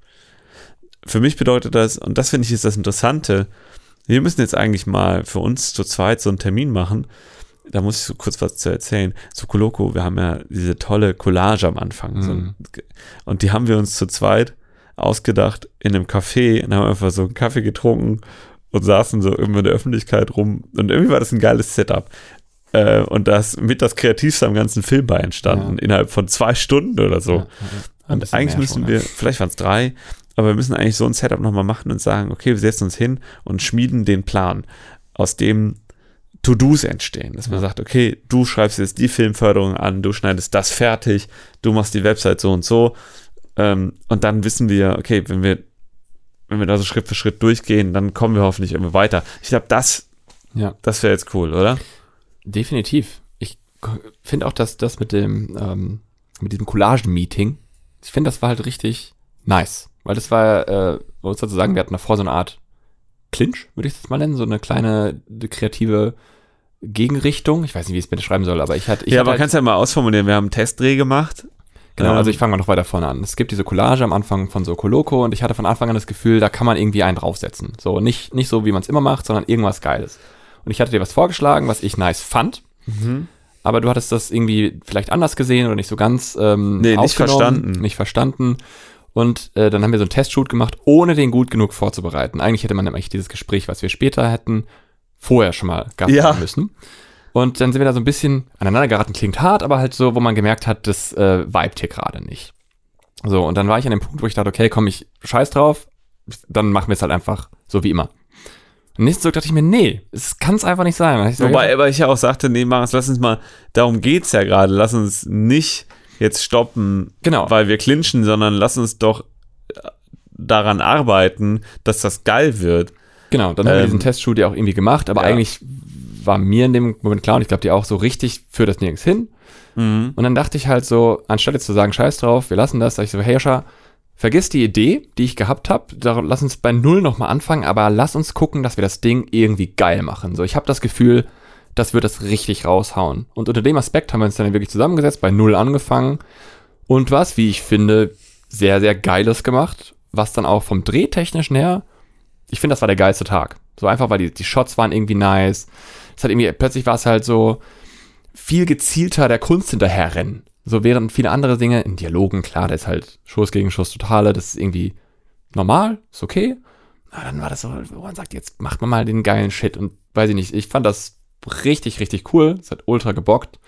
Für mich bedeutet das, und das finde ich ist das Interessante, wir müssen jetzt eigentlich mal für uns zu zweit so einen Termin machen. Da muss ich so kurz was zu erzählen. Zu Koloko, wir haben ja diese tolle Collage am Anfang. So Mhm. ein, und die haben wir uns zu zweit ausgedacht in einem Café und haben einfach so einen Kaffee getrunken und saßen so irgendwie in der Öffentlichkeit rum. Und irgendwie war das ein geiles Setup. Äh, und das mit das Kreativste am ganzen Film bei entstanden, Ja. innerhalb von zwei Stunden oder so. Ja, Und eigentlich müssen schon, wir, ja. vielleicht waren es drei, aber wir müssen eigentlich so ein Setup nochmal machen und sagen, okay, wir setzen uns hin und schmieden den Plan, aus dem To-Dos entstehen. Dass man Ja. sagt, okay, du schreibst jetzt die Filmförderung an, du schneidest das fertig, du machst die Website so und so. Ähm, und dann wissen wir, okay, wenn wir, wenn wir da so Schritt für Schritt durchgehen, dann kommen wir hoffentlich irgendwie weiter. Ich glaube, das, Ja. das wäre jetzt cool, oder? Definitiv. Ich finde auch, dass das mit dem, ähm, mit diesem Collagen-Meeting, ich finde, das war halt richtig nice. Weil das war, äh, man muss dazu sagen, wir hatten davor so eine Art Clinch, würde ich das mal nennen, so eine kleine kreative Gegenrichtung. Ich weiß nicht, wie ich es mir schreiben soll, aber ich hatte. Ich ja, hatte aber halt, kannst ja mal ausformulieren. Wir haben einen Testdreh gemacht. Genau, Ähm, also ich fange mal noch weiter vorne an. Es gibt diese Collage am Anfang von so Coloco und ich hatte von Anfang an das Gefühl, da kann man irgendwie einen draufsetzen. So, nicht, nicht so, wie man es immer macht, sondern irgendwas Geiles. Und ich hatte dir was vorgeschlagen, was ich nice fand. Mhm. Aber du hattest das irgendwie vielleicht anders gesehen oder nicht so ganz ähm, Nee, nicht verstanden. Nicht verstanden. Und äh, dann haben wir so einen Testshoot gemacht, ohne den gut genug vorzubereiten. Eigentlich hätte man nämlich dieses Gespräch, was wir später hätten, vorher schon mal gehabt Ja. haben müssen. Und dann sind wir da so ein bisschen aneinander geraten, klingt hart, aber halt so, wo man gemerkt hat, das äh, vibet hier gerade nicht. So, und dann war ich an dem Punkt, wo ich dachte, okay, komm, ich scheiß drauf, dann machen wir es halt einfach so wie immer. Am nächsten Tag dachte ich mir, nee, es kann es einfach nicht sein. Und Wobei aber ich ja auch sagte, nee, Marius, lass uns mal, darum geht's ja gerade, lass uns nicht jetzt stoppen, Genau. weil wir clinchen, sondern lass uns doch äh, daran arbeiten, dass das geil wird. Genau, dann haben wir Ähm, diesen Testshoot ja auch irgendwie gemacht, aber ja. eigentlich war mir in dem Moment klar und ich glaube dir auch so richtig führt das nirgends hin. Mhm. Und dann dachte ich halt so, anstatt jetzt zu sagen, scheiß drauf, wir lassen das, sag ich so, hey Joscha, vergiss die Idee, die ich gehabt habe, lass uns bei Null nochmal anfangen, aber lass uns gucken, dass wir das Ding irgendwie geil machen. So, ich habe das Gefühl, das wird das richtig raushauen. Und unter dem Aspekt haben wir uns dann wirklich zusammengesetzt, bei Null angefangen und was, wie ich finde, sehr, sehr Geiles gemacht, was dann auch vom Drehtechnischen her, ich finde, das war der geilste Tag. So einfach, weil die, die Shots waren irgendwie nice. Es hat irgendwie, plötzlich war es halt so viel gezielter der Kunst hinterherrennen. So während viele andere Dinge in Dialogen, klar, da ist halt Schuss gegen Schuss totale, das ist irgendwie normal, ist okay. Aber dann war das so, wo man sagt, jetzt macht man mal den geilen Shit und weiß ich nicht, ich fand das richtig, richtig cool. Es hat ultra gebockt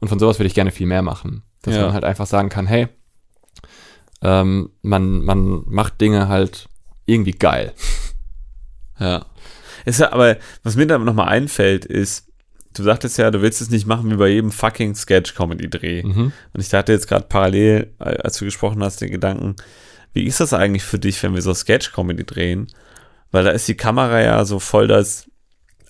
und von sowas würde ich gerne viel mehr machen. Dass Ja. man halt einfach sagen kann, hey, ähm, man, man macht Dinge halt irgendwie geil. Ja. Ist ja, aber was mir da nochmal einfällt, ist, du sagtest ja, du willst es nicht machen wie bei jedem fucking Sketch-Comedy-Dreh. Mhm. Und ich hatte jetzt gerade parallel, äh, als du gesprochen hast, den Gedanken, wie ist das eigentlich für dich, wenn wir so Sketch-Comedy drehen? Weil da ist die Kamera ja so voll das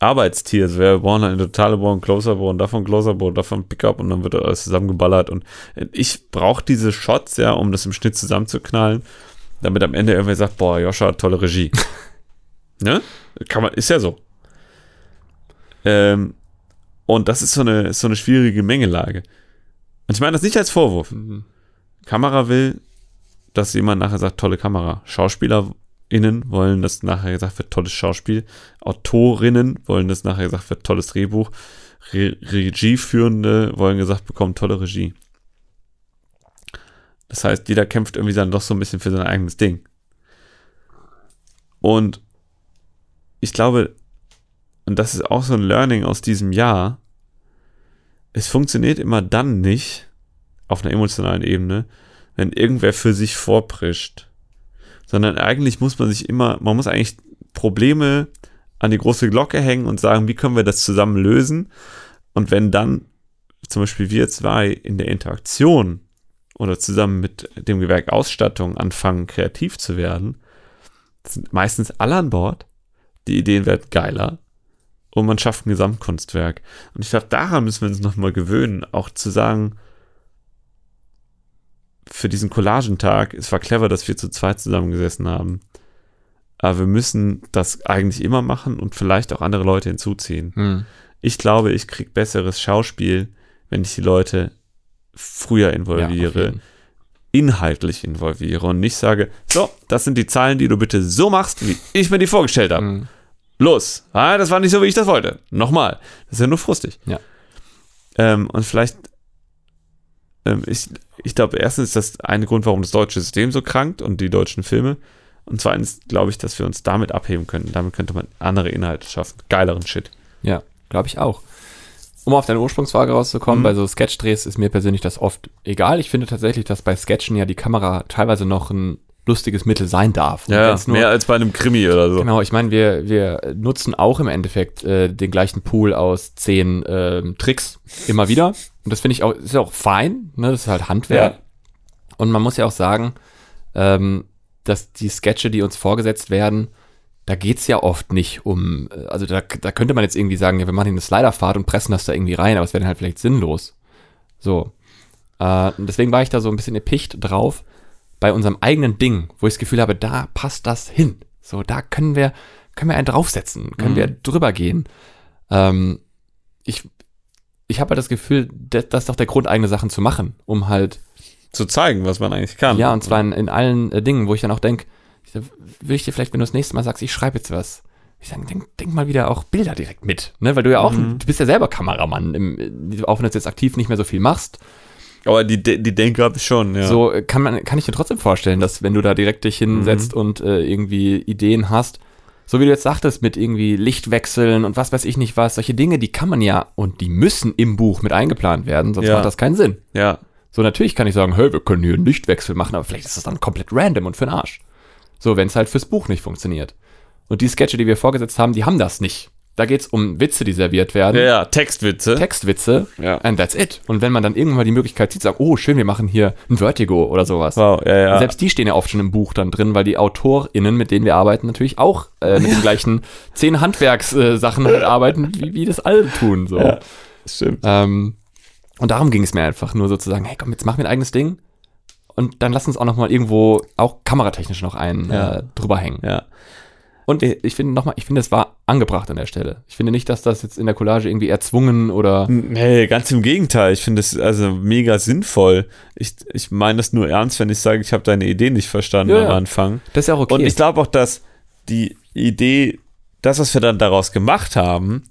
Arbeitstier. Also wir brauchen eine totale brauchen Closer, brauchen davon Closer, brauchen davon Pickup und dann wird alles zusammengeballert. Und ich brauche diese Shots ja, um das im Schnitt zusammenzuknallen, damit am Ende irgendwer sagt, boah, Joscha, tolle Regie. ne? Kann man, ist ja so. Ähm, und das ist so eine, so eine schwierige Mengelage. Und ich meine das nicht als Vorwurf. Mhm. Kamera will, dass jemand nachher sagt, tolle Kamera. SchauspielerInnen wollen, dass nachher gesagt wird, tolles Schauspiel. Autorinnen wollen, dass nachher gesagt wird, tolles Drehbuch. Re Regieführende wollen gesagt bekommen, tolle Regie. Das heißt, jeder kämpft irgendwie dann doch so ein bisschen für sein eigenes Ding. Und ich glaube, und das ist auch so ein Learning aus diesem Jahr, es funktioniert immer dann nicht, auf einer emotionalen Ebene, wenn irgendwer für sich vorprischt. Sondern eigentlich muss man sich immer, man muss eigentlich Probleme an die große Glocke hängen und sagen, wie können wir das zusammen lösen? Und wenn dann zum Beispiel wir zwei in der Interaktion oder zusammen mit dem Gewerk Ausstattung anfangen, kreativ zu werden, sind meistens alle an Bord. Die Ideen werden geiler und man schafft ein Gesamtkunstwerk. Und ich glaube, daran müssen wir uns nochmal gewöhnen, auch zu sagen, für diesen Collagentag, es war clever, dass wir zu zweit zusammengesessen haben. Aber wir müssen das eigentlich immer machen und vielleicht auch andere Leute hinzuziehen. Hm. Ich glaube, ich kriege besseres Schauspiel, wenn ich die Leute früher Ja, involviere, jeden. inhaltlich involviere und nicht sage, so, das sind die Zahlen, die du bitte so machst, wie ich mir die vorgestellt habe. Hm. Los. Ah, das war nicht so, wie ich das wollte. Nochmal. Das ist ja nur frustig. Ja. Ähm, und vielleicht, ähm, ich, ich glaube, erstens ist das eine Grund, warum das deutsche System so krankt und die deutschen Filme. Und zweitens glaube ich, dass wir uns damit abheben können. Damit könnte man andere Inhalte schaffen. Geileren Shit. Ja, glaube ich auch. Um auf deine Ursprungsfrage rauszukommen, Mhm. bei so Sketchdrehs ist mir persönlich das oft egal. Ich finde tatsächlich, dass bei Sketchen ja die Kamera teilweise noch ein lustiges Mittel sein darf. Und Ja, nur- mehr als bei einem Krimi oder so. Genau, ich meine, wir, wir nutzen auch im Endeffekt äh, den gleichen Pool aus zehn ähm, Tricks immer wieder. Und das finde ich auch, ist ja auch fein, ne? Das ist halt Handwerk. Ja. Und man muss ja auch sagen, ähm, dass die Sketche, die uns vorgesetzt werden, da geht's ja oft nicht um, äh, also da, da könnte man jetzt irgendwie sagen, ja, wir machen hier eine Sliderfahrt und pressen das da irgendwie rein, aber es wäre dann halt vielleicht sinnlos. So. Äh, deswegen war ich da so ein bisschen epicht drauf bei unserem eigenen Ding, wo ich das Gefühl habe, da passt das hin. So, da können wir, können wir einen draufsetzen, können Mhm. wir drüber gehen. Ähm, ich ich habe halt das Gefühl, das, das ist doch der Grund, eigene Sachen zu machen, um halt Zu zeigen, was man eigentlich kann. ja, und zwar in, in allen äh, Dingen, wo ich dann auch denke, will ich dir vielleicht, wenn du das nächste Mal sagst, ich schreibe jetzt was, ich sage, denk, denk mal wieder auch Bilder direkt mit, ne? Weil du ja auch, Mhm. du bist ja selber Kameramann, im, auch wenn du jetzt aktiv nicht mehr so viel machst. Aber die, die Denke habe ich schon, ja. So äh, kann man, kann ich dir trotzdem vorstellen, dass wenn du da direkt dich hinsetzt und äh, irgendwie Ideen hast, so wie du jetzt sagtest, mit irgendwie Lichtwechseln und was weiß ich nicht was, solche Dinge, die kann man ja und die müssen im Buch mit eingeplant werden, sonst Ja. macht das keinen Sinn. Ja. So, natürlich kann ich sagen, hey, wir können hier einen Lichtwechsel machen, aber vielleicht ist das dann komplett random und für den Arsch. So, wenn es halt fürs Buch nicht funktioniert. Und die Sketche, die wir vorgesetzt haben, die haben das nicht. Da geht's um Witze, die serviert werden. Ja, ja, Textwitze. Textwitze. Ja. And that's it. Und wenn man dann irgendwann mal die Möglichkeit sieht, sagt, oh, schön, wir machen hier ein Vertigo oder sowas. wow, ja, ja. Selbst die stehen ja oft schon im Buch dann drin, weil die AutorInnen, mit denen wir arbeiten, natürlich auch äh, mit den gleichen zehn Handwerkssachen halt arbeiten, wie, wie das alle tun. So. Ja. Stimmt. Ähm, und darum ging es mir einfach nur sozusagen, hey komm, jetzt machen wir ein eigenes Ding und dann lass uns auch noch mal irgendwo auch kameratechnisch noch einen äh, drüber hängen. Ja. Und ich, ich finde nochmal, ich finde, es war angebracht an der Stelle. Ich finde nicht, dass das jetzt in der Collage irgendwie erzwungen oder Nee, ganz im Gegenteil. Ich finde es also mega sinnvoll. Ich, ich meine das nur ernst, wenn ich sage, ich habe deine Idee nicht verstanden Ja, am. Anfang. das ist ja auch okay. Und ich glaube auch, dass die Idee, das, was wir dann daraus gemacht haben,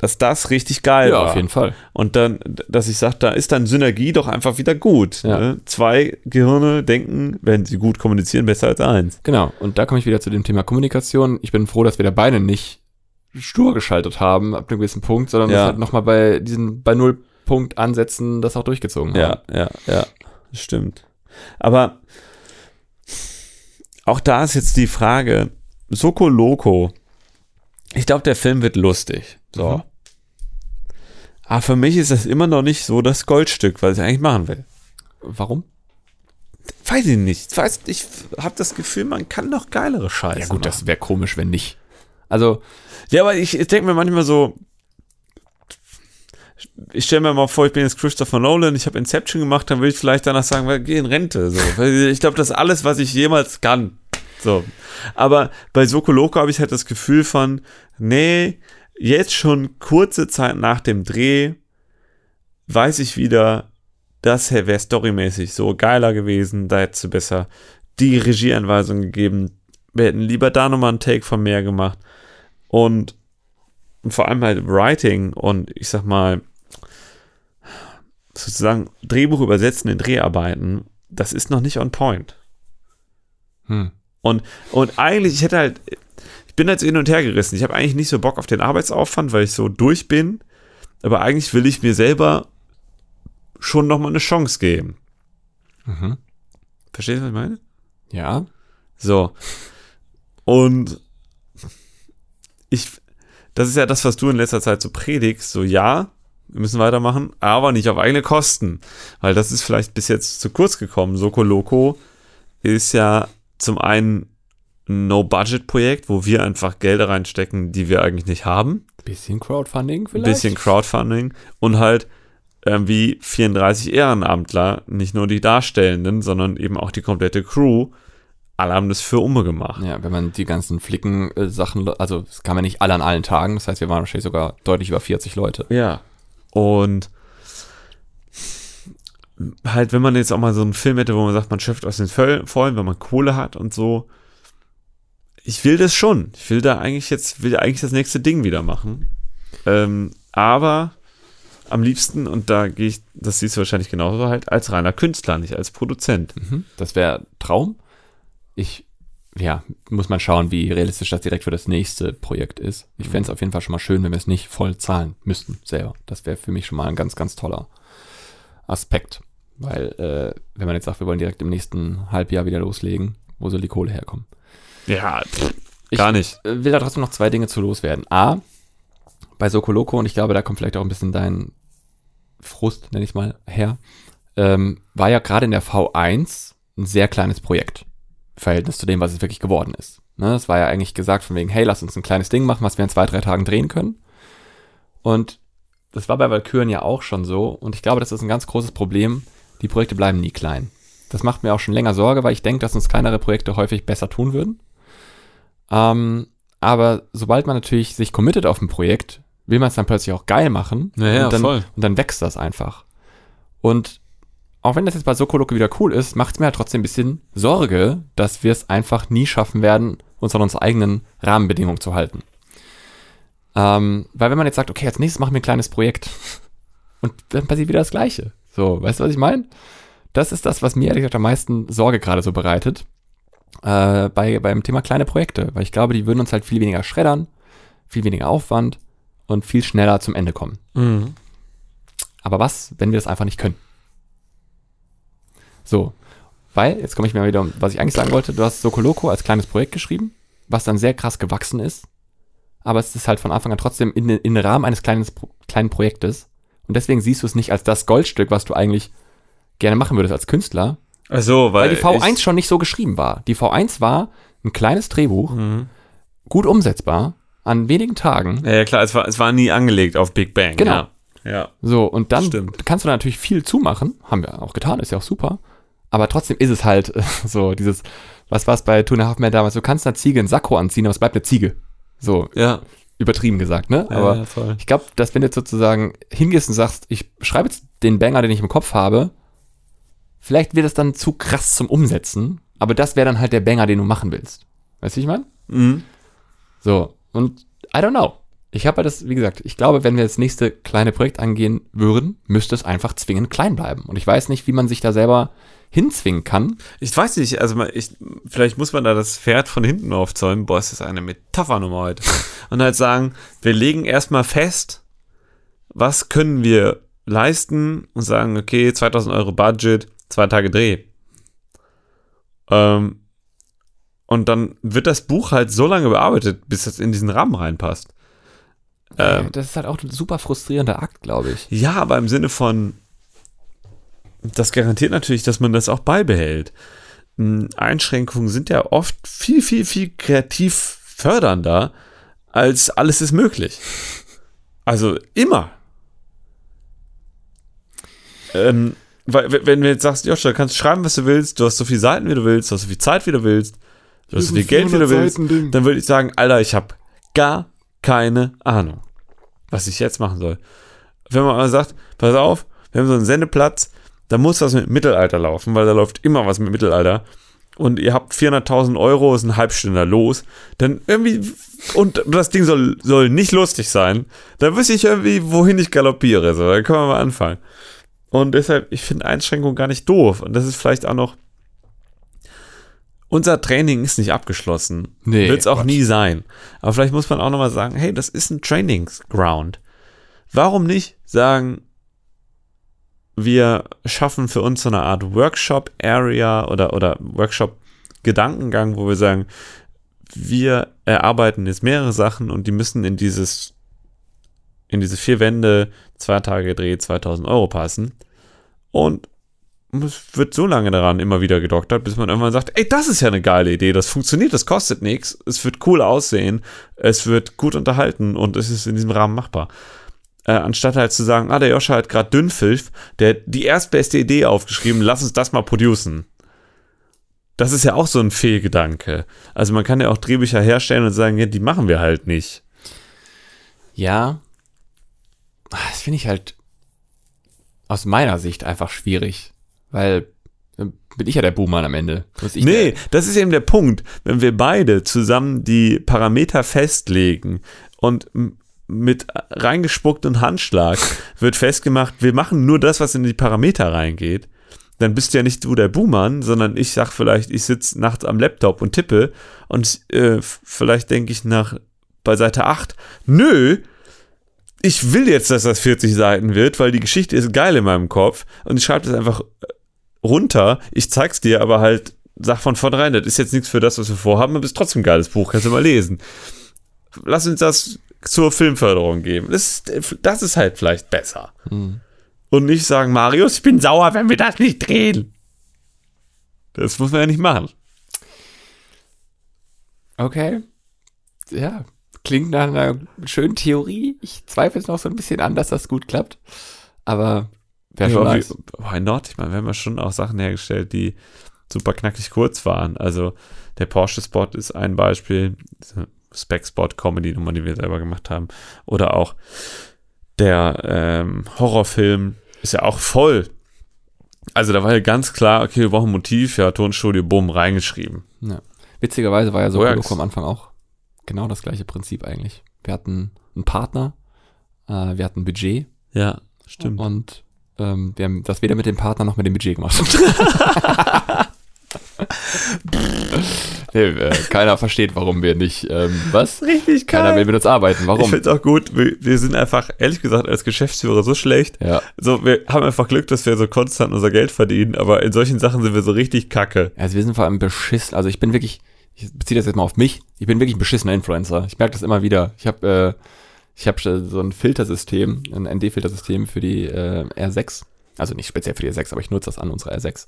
dass das richtig geil ja, war. auf jeden Fall. Und dann, dass ich sage, da ist dann Synergie doch einfach wieder gut. Ja. Ne? Zwei Gehirne denken, wenn sie gut kommunizieren, besser als eins. Genau. Und da komme ich wieder zu dem Thema Kommunikation. Ich bin froh, dass wir da beide nicht stur geschaltet haben ab einem gewissen Punkt, sondern Ja. das halt nochmal bei diesen, bei Nullpunkt ansetzen, das auch durchgezogen haben. Ja, ja, ja, das stimmt. Aber auch da ist jetzt die Frage, Soko Loco ich glaube, der Film wird lustig. So. Mhm. Aber für mich ist das immer noch nicht so das Goldstück, was ich eigentlich machen will. Warum? Weiß ich nicht. Weiß, ich habe das Gefühl, man kann noch geilere Scheiße Ja gut, machen. das wäre komisch, wenn nicht. Also, Ja, aber ich, ich denke mir manchmal so, ich stelle mir mal vor, ich bin jetzt Christopher Nolan, ich habe Inception gemacht, dann würde ich vielleicht danach sagen, geh in Rente. So. Ich glaube, das ist alles, was ich jemals kann. So. Aber bei Soko Loco habe ich halt das Gefühl von, nee, jetzt schon kurze Zeit nach dem Dreh weiß ich wieder, das wäre storymäßig so geiler gewesen, da hättest du besser die Regieanweisung gegeben. Wir hätten lieber da nochmal einen Take von mehr gemacht. Und, vor allem halt Writing und ich sag mal, sozusagen Drehbuch übersetzen in Dreharbeiten, das ist noch nicht on point. hm. Und, und eigentlich, ich hätte halt, ich bin so hin und her gerissen. Ich habe eigentlich nicht so Bock auf den Arbeitsaufwand, weil ich so durch bin. Aber eigentlich will ich mir selber schon nochmal eine Chance geben. Mhm. Verstehst du, was ich meine? Ja. So. Und ich, das ist ja das, was du in letzter Zeit so predigst. So, ja, wir müssen weitermachen, aber nicht auf eigene Kosten. Weil das ist vielleicht bis jetzt zu kurz gekommen. Soko Loco ist ja zum einen ein No-Budget-Projekt, wo wir einfach Gelder reinstecken, die wir eigentlich nicht haben. Bisschen Crowdfunding Ein vielleicht. bisschen Crowdfunding und halt irgendwie 34 Ehrenamtler, nicht nur die Darstellenden, sondern eben auch die komplette Crew. Alle haben das für Umme gemacht. Ja, wenn man die ganzen Flicken-Sachen, also das kann man nicht alle an allen Tagen, das heißt, wir waren wahrscheinlich sogar deutlich über 40 Leute. Ja. Und halt, wenn man jetzt auch mal so einen Film hätte, wo man sagt, man schöpft aus den Vollen, wenn man Kohle hat und so. Ich will das schon. Ich will da eigentlich jetzt, will eigentlich das nächste Ding wieder machen. Ähm, aber am liebsten, und da gehe ich, das siehst du wahrscheinlich genauso halt, als reiner Künstler, nicht als Produzent. Mhm. Das wäre Traum. Ich, ja, muss man schauen, wie realistisch das direkt für das nächste Projekt ist. Ich fände es auf jeden Fall schon mal schön, wenn wir es nicht voll zahlen müssten selber. Das wäre für mich schon mal ein ganz, ganz toller Aspekt. Weil, äh, wenn man jetzt sagt, wir wollen direkt im nächsten Halbjahr wieder loslegen, wo soll die Kohle herkommen? Ja, Ich- gar nicht. äh, will da trotzdem noch zwei Dinge zu loswerden. A, bei Soko Loco, und ich glaube, da kommt vielleicht auch ein bisschen dein Frust, nenne ich mal, her, ähm, war ja gerade in der V1 ein sehr kleines Projekt. im Verhältnis zu dem, was es wirklich geworden ist. Ne, es war ja eigentlich gesagt von wegen, hey, lass uns ein kleines Ding machen, was wir in zwei, drei Tagen drehen können. Und das war bei Valkyren ja auch schon so. Und ich glaube, das ist ein ganz großes Problem. Die Projekte bleiben nie klein. Das macht mir auch schon länger Sorge, weil ich denke, dass uns kleinere Projekte häufig besser tun würden. Ähm, aber sobald man natürlich sich committet auf ein Projekt, will man es dann plötzlich auch geil machen. Ja, ja, und, dann, voll. und dann wächst das einfach. Und auch wenn das jetzt bei Sokoloke wieder cool ist, macht es mir halt trotzdem ein bisschen Sorge, dass wir es einfach nie schaffen werden, uns an unsere eigenen Rahmenbedingungen zu halten. Ähm, weil wenn man jetzt sagt, okay, als nächstes machen wir ein kleines Projekt und dann passiert wieder das Gleiche. So, weißt du, was ich meine? Das ist das, was mir ehrlich gesagt am meisten Sorge gerade so bereitet äh, bei, beim Thema kleine Projekte, weil ich glaube, die würden uns halt viel weniger schreddern, viel weniger Aufwand und viel schneller zum Ende kommen. Mhm. Aber was, wenn wir das einfach nicht können? So, weil, jetzt komme ich mir wieder um, was ich eigentlich sagen wollte, du hast Sokoloco als kleines Projekt geschrieben, was dann sehr krass gewachsen ist, aber es ist halt von Anfang an trotzdem in, in den Rahmen eines kleinen, kleinen Projektes und deswegen siehst du es nicht als das Goldstück, was du eigentlich gerne machen würdest als Künstler, Ach so, weil, weil die V1 ich, schon nicht so geschrieben war. Die V1 war ein kleines Drehbuch, Mhm. gut umsetzbar, an wenigen Tagen, Ja, ja, klar, es war, es war nie angelegt auf Big Bang. Genau. Ja. ja. So, und dann Stimmt. kannst du da natürlich viel zumachen. Haben wir auch getan, ist ja auch super. Aber trotzdem ist es halt so, dieses, was war es bei Two and a Half Men damals? Du kannst einer Ziege einen Sakko anziehen, aber es bleibt eine Ziege. So, Ja. übertrieben gesagt, ne? Ja, aber ja, ich glaube, dass wenn du jetzt sozusagen hingehst und sagst, ich schreibe jetzt den Banger, den ich im Kopf habe, vielleicht wird es dann zu krass zum Umsetzen, aber das wäre dann halt der Banger, den du machen willst. Weißt du, wie ich meine? Mhm. So, und I don't know. Ich habe halt das, wie gesagt, ich glaube, wenn wir das nächste kleine Projekt angehen würden, müsste es einfach zwingend klein bleiben. Und ich weiß nicht, wie man sich da selber hinzwingen kann. Ich weiß nicht, also ich, vielleicht muss man da das Pferd von hinten aufzäumen. Boah, ist das eine Metaphernummer heute. Und halt sagen, wir legen erstmal fest, was können wir leisten und sagen, okay, 2000 Euro Budget, zwei Tage Dreh. Ähm, Und dann wird das Buch halt so lange bearbeitet, bis es in diesen Rahmen reinpasst. Ähm, das ist halt auch ein super frustrierender Akt, glaube ich. Ja, aber im Sinne von, das garantiert natürlich, dass man das auch beibehält. Hm, Einschränkungen sind ja oft viel, viel, viel kreativ fördernder als alles ist möglich. Also immer. Ähm, weil, wenn du jetzt sagst, Joshua, du kannst schreiben, was du willst, du hast so viele Seiten, wie du willst, du hast so viel Zeit, wie du willst, du hast so viel Geld, wie du willst, dann würde ich sagen, Alter, ich habe gar keine Ahnung, was ich jetzt machen soll. Wenn man mal sagt, pass auf, wir haben so einen Sendeplatz, da muss was mit Mittelalter laufen, weil da läuft immer was mit Mittelalter. Und ihr habt 400.000 Euro, ist ein Halbstünder los, dann irgendwie, und das Ding soll, soll nicht lustig sein, dann wüsste ich irgendwie, wohin ich galoppiere. So, dann können wir mal anfangen. Und deshalb, ich finde Einschränkungen gar nicht doof. Und das ist vielleicht auch noch, unser Training ist nicht abgeschlossen. Nee, Wird es auch Gott. nie sein. Aber vielleicht muss man auch nochmal sagen, hey, das ist ein Trainingsground. Warum nicht sagen, wir schaffen für uns so eine Art Workshop-Area oder, oder Workshop-Gedankengang, wo wir sagen, wir erarbeiten jetzt mehrere Sachen und die müssen in dieses, in diese vier Wände, zwei Tage Dreh, 2000 Euro passen. Und es wird so lange daran immer wieder gedoktert, bis man irgendwann sagt, ey, das ist ja eine geile Idee, das funktioniert, das kostet nichts, es wird cool aussehen, es wird gut unterhalten und es ist in diesem Rahmen machbar. Äh, anstatt halt zu sagen, ah, der Joscha hat gerade Dünnpfiff, der hat die erstbeste Idee aufgeschrieben, lass uns das mal producen. Das ist ja auch so ein Fehlgedanke. Also man kann ja auch Drehbücher herstellen und sagen, ja, die machen wir halt nicht. Ja. Ah, Das finde ich halt aus meiner Sicht einfach schwierig. Weil dann bin ich ja der Buhmann am Ende. Nee, das ist eben der Punkt. Wenn wir beide zusammen die Parameter festlegen und mit reingespucktem Handschlag wird festgemacht, wir machen nur das, was in die Parameter reingeht, dann bist du ja nicht du der Buhmann, sondern ich sag vielleicht, ich sitze nachts am Laptop und tippe und äh, vielleicht denke ich nach bei Seite 8, nö, ich will jetzt, dass das 40 Seiten wird, weil die Geschichte ist geil in meinem Kopf und ich schreibe das einfach runter. Ich zeig's dir, aber halt, sag von vornherein, das ist jetzt nichts für das, was wir vorhaben, aber es ist trotzdem ein geiles Buch, kannst du mal lesen. Lass uns das zur Filmförderung geben. Das, ist- das ist halt vielleicht besser. Hm. Und nicht sagen, Marius, ich bin sauer, wenn wir das nicht drehen. Das muss man ja nicht machen. Okay. Ja. Klingt nach einer schönen Theorie. Ich zweifle es noch so ein bisschen an, dass das gut klappt. Aber wäre schon Ja, nice. Why not? Ich meine, wir haben ja schon auch Sachen hergestellt, die super knackig kurz waren. Also der Porsche-Spot ist ein Beispiel, Spec-Spot-Comedy-Nummer, die wir selber gemacht haben. Oder auch der ähm, Horrorfilm ist ja auch voll. Also da war ja ganz klar, okay, wir brauchen ein Motiv, ja, Tonstudio, bumm, reingeschrieben. Ja. Witzigerweise war ja so Works. Am Anfang auch genau das gleiche Prinzip eigentlich. Wir hatten einen Partner, äh, wir hatten ein Budget Ja, stimmt. und ähm, wir haben das weder mit dem Partner noch mit dem Budget gemacht. nee, äh, keiner versteht, warum wir nicht, ähm, was? Richtig Keiner will mit uns arbeiten. Ich Warum? finde es auch gut, wir, wir sind einfach, ehrlich gesagt, als Geschäftsführer so schlecht, Ja. So, wir haben einfach Glück, dass wir so konstant unser Geld verdienen, aber in solchen Sachen sind wir so richtig kacke. Also wir sind vor allem beschissen. Also ich bin wirklich, ich beziehe das jetzt mal auf mich. Ich bin wirklich ein beschissener Influencer. Ich merke das immer wieder. Ich habe äh, ich habe so ein Filtersystem, ein ND-Filtersystem für die äh, R6. Also nicht speziell für die R6, aber ich nutze das an unserer R6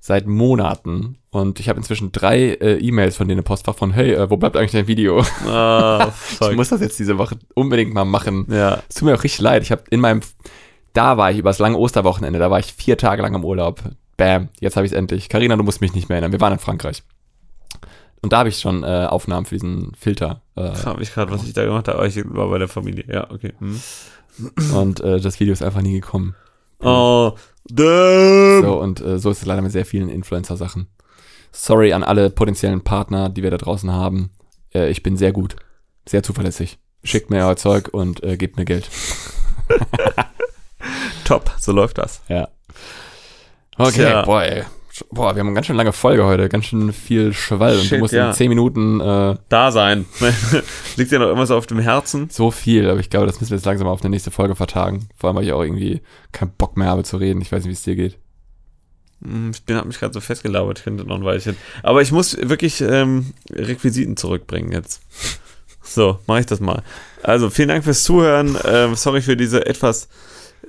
seit Monaten und ich habe inzwischen drei äh, E-Mails von denen im Postfach von hey, äh, wo bleibt eigentlich dein Video? Ah, Ich muss das jetzt diese Woche unbedingt mal machen. Ja, Es tut mir auch richtig leid. Ich habe in meinem, da war ich übers lange Osterwochenende, da war ich vier Tage lang im Urlaub. Bam, jetzt habe ich es endlich. Karina, du musst mich nicht mehr erinnern. Wir waren in Frankreich. Und da habe ich schon äh, Aufnahmen für diesen Filter. Äh, habe ich gerade, was ich da gemacht habe. aber Ich war bei der Familie. Ja, okay. Hm. und äh, das Video ist einfach nie gekommen. Oh, damn. So, und äh, so ist es leider mit sehr vielen Influencer-Sachen. Sorry an alle potenziellen Partner, die wir da draußen haben. Äh, ich bin sehr gut. Sehr zuverlässig. Schickt mir euer Zeug und äh, gebt mir Geld. Top, so läuft das. Ja. Okay, Tja. boah, ey. Boah, wir haben eine ganz schön lange Folge heute, ganz schön viel Schwall und du Shit, musst ja. in 10 Minuten äh, Da sein. Liegt dir noch irgendwas auf dem Herzen? so viel, aber ich glaube, das müssen wir jetzt langsam auf eine nächste Folge vertagen. Vor allem, weil ich auch irgendwie keinen Bock mehr habe zu reden. Ich weiß nicht, wie es dir geht. Hm, Ich bin, hab mich gerade so festgelabert, ich finde noch ein Weilchen. Aber ich muss wirklich ähm, Requisiten zurückbringen jetzt. So, mache ich das mal. Also, vielen Dank fürs Zuhören. Ähm, sorry für diese etwas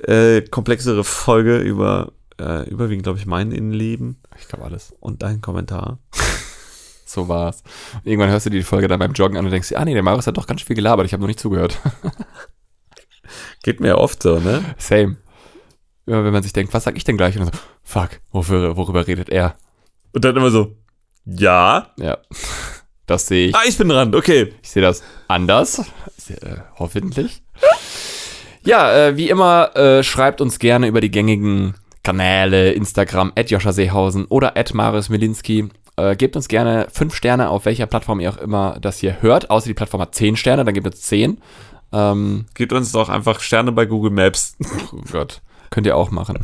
äh, komplexere Folge über äh, überwiegend, glaube ich, mein Innenleben Ich glaube alles. und deinen Kommentar. So war's. Und irgendwann hörst du dir die Folge dann beim Joggen an und denkst dir, ah nee, der Marius hat doch ganz schön viel gelabert, ich habe noch nicht zugehört. Geht mir oft so, ne? Same. Immer wenn man sich denkt, was sag ich denn gleich? Und dann so, fuck, wofür, worüber redet er? Und dann immer so, ja. Ja. Das sehe ich. Ah, ich bin dran, okay. Ich sehe das anders. Äh, hoffentlich. Ja, äh, wie immer, äh, schreibt uns gerne über die gängigen Kanäle, Instagram, at Joscha Seehausen oder at Marius Milinski. Äh, gebt uns gerne fünf Sterne, auf welcher Plattform ihr auch immer das hier hört. Außer die Plattform hat zehn Sterne, dann gebt uns zehn. Ähm, Gebt uns doch einfach Sterne bei Google Maps. oh Gott, könnt ihr auch machen.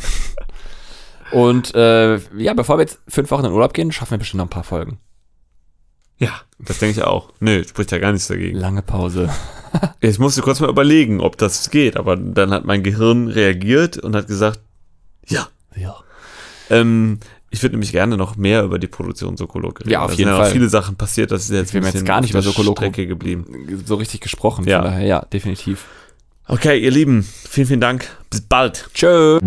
Und äh, ja, bevor wir jetzt fünf Wochen in Urlaub gehen, schaffen wir bestimmt noch ein paar Folgen. Ja, das denke ich auch. Nö, spricht ja gar nichts dagegen. Lange Pause. Ich musste kurz mal überlegen, ob das geht, aber dann hat mein Gehirn reagiert und hat gesagt, ja. Ja. Ähm, ich würde nämlich gerne noch mehr über die Produktion Sokoloke reden. Ja, auf Da jeden sind ja Fall. noch viele Sachen passiert, das ist jetzt ein jetzt bisschen gar nicht über der Soko Loco. Strecke geblieben. So richtig gesprochen. Ja. Daher, ja, definitiv. Okay, ihr Lieben, vielen, vielen Dank. Bis bald. Tschö.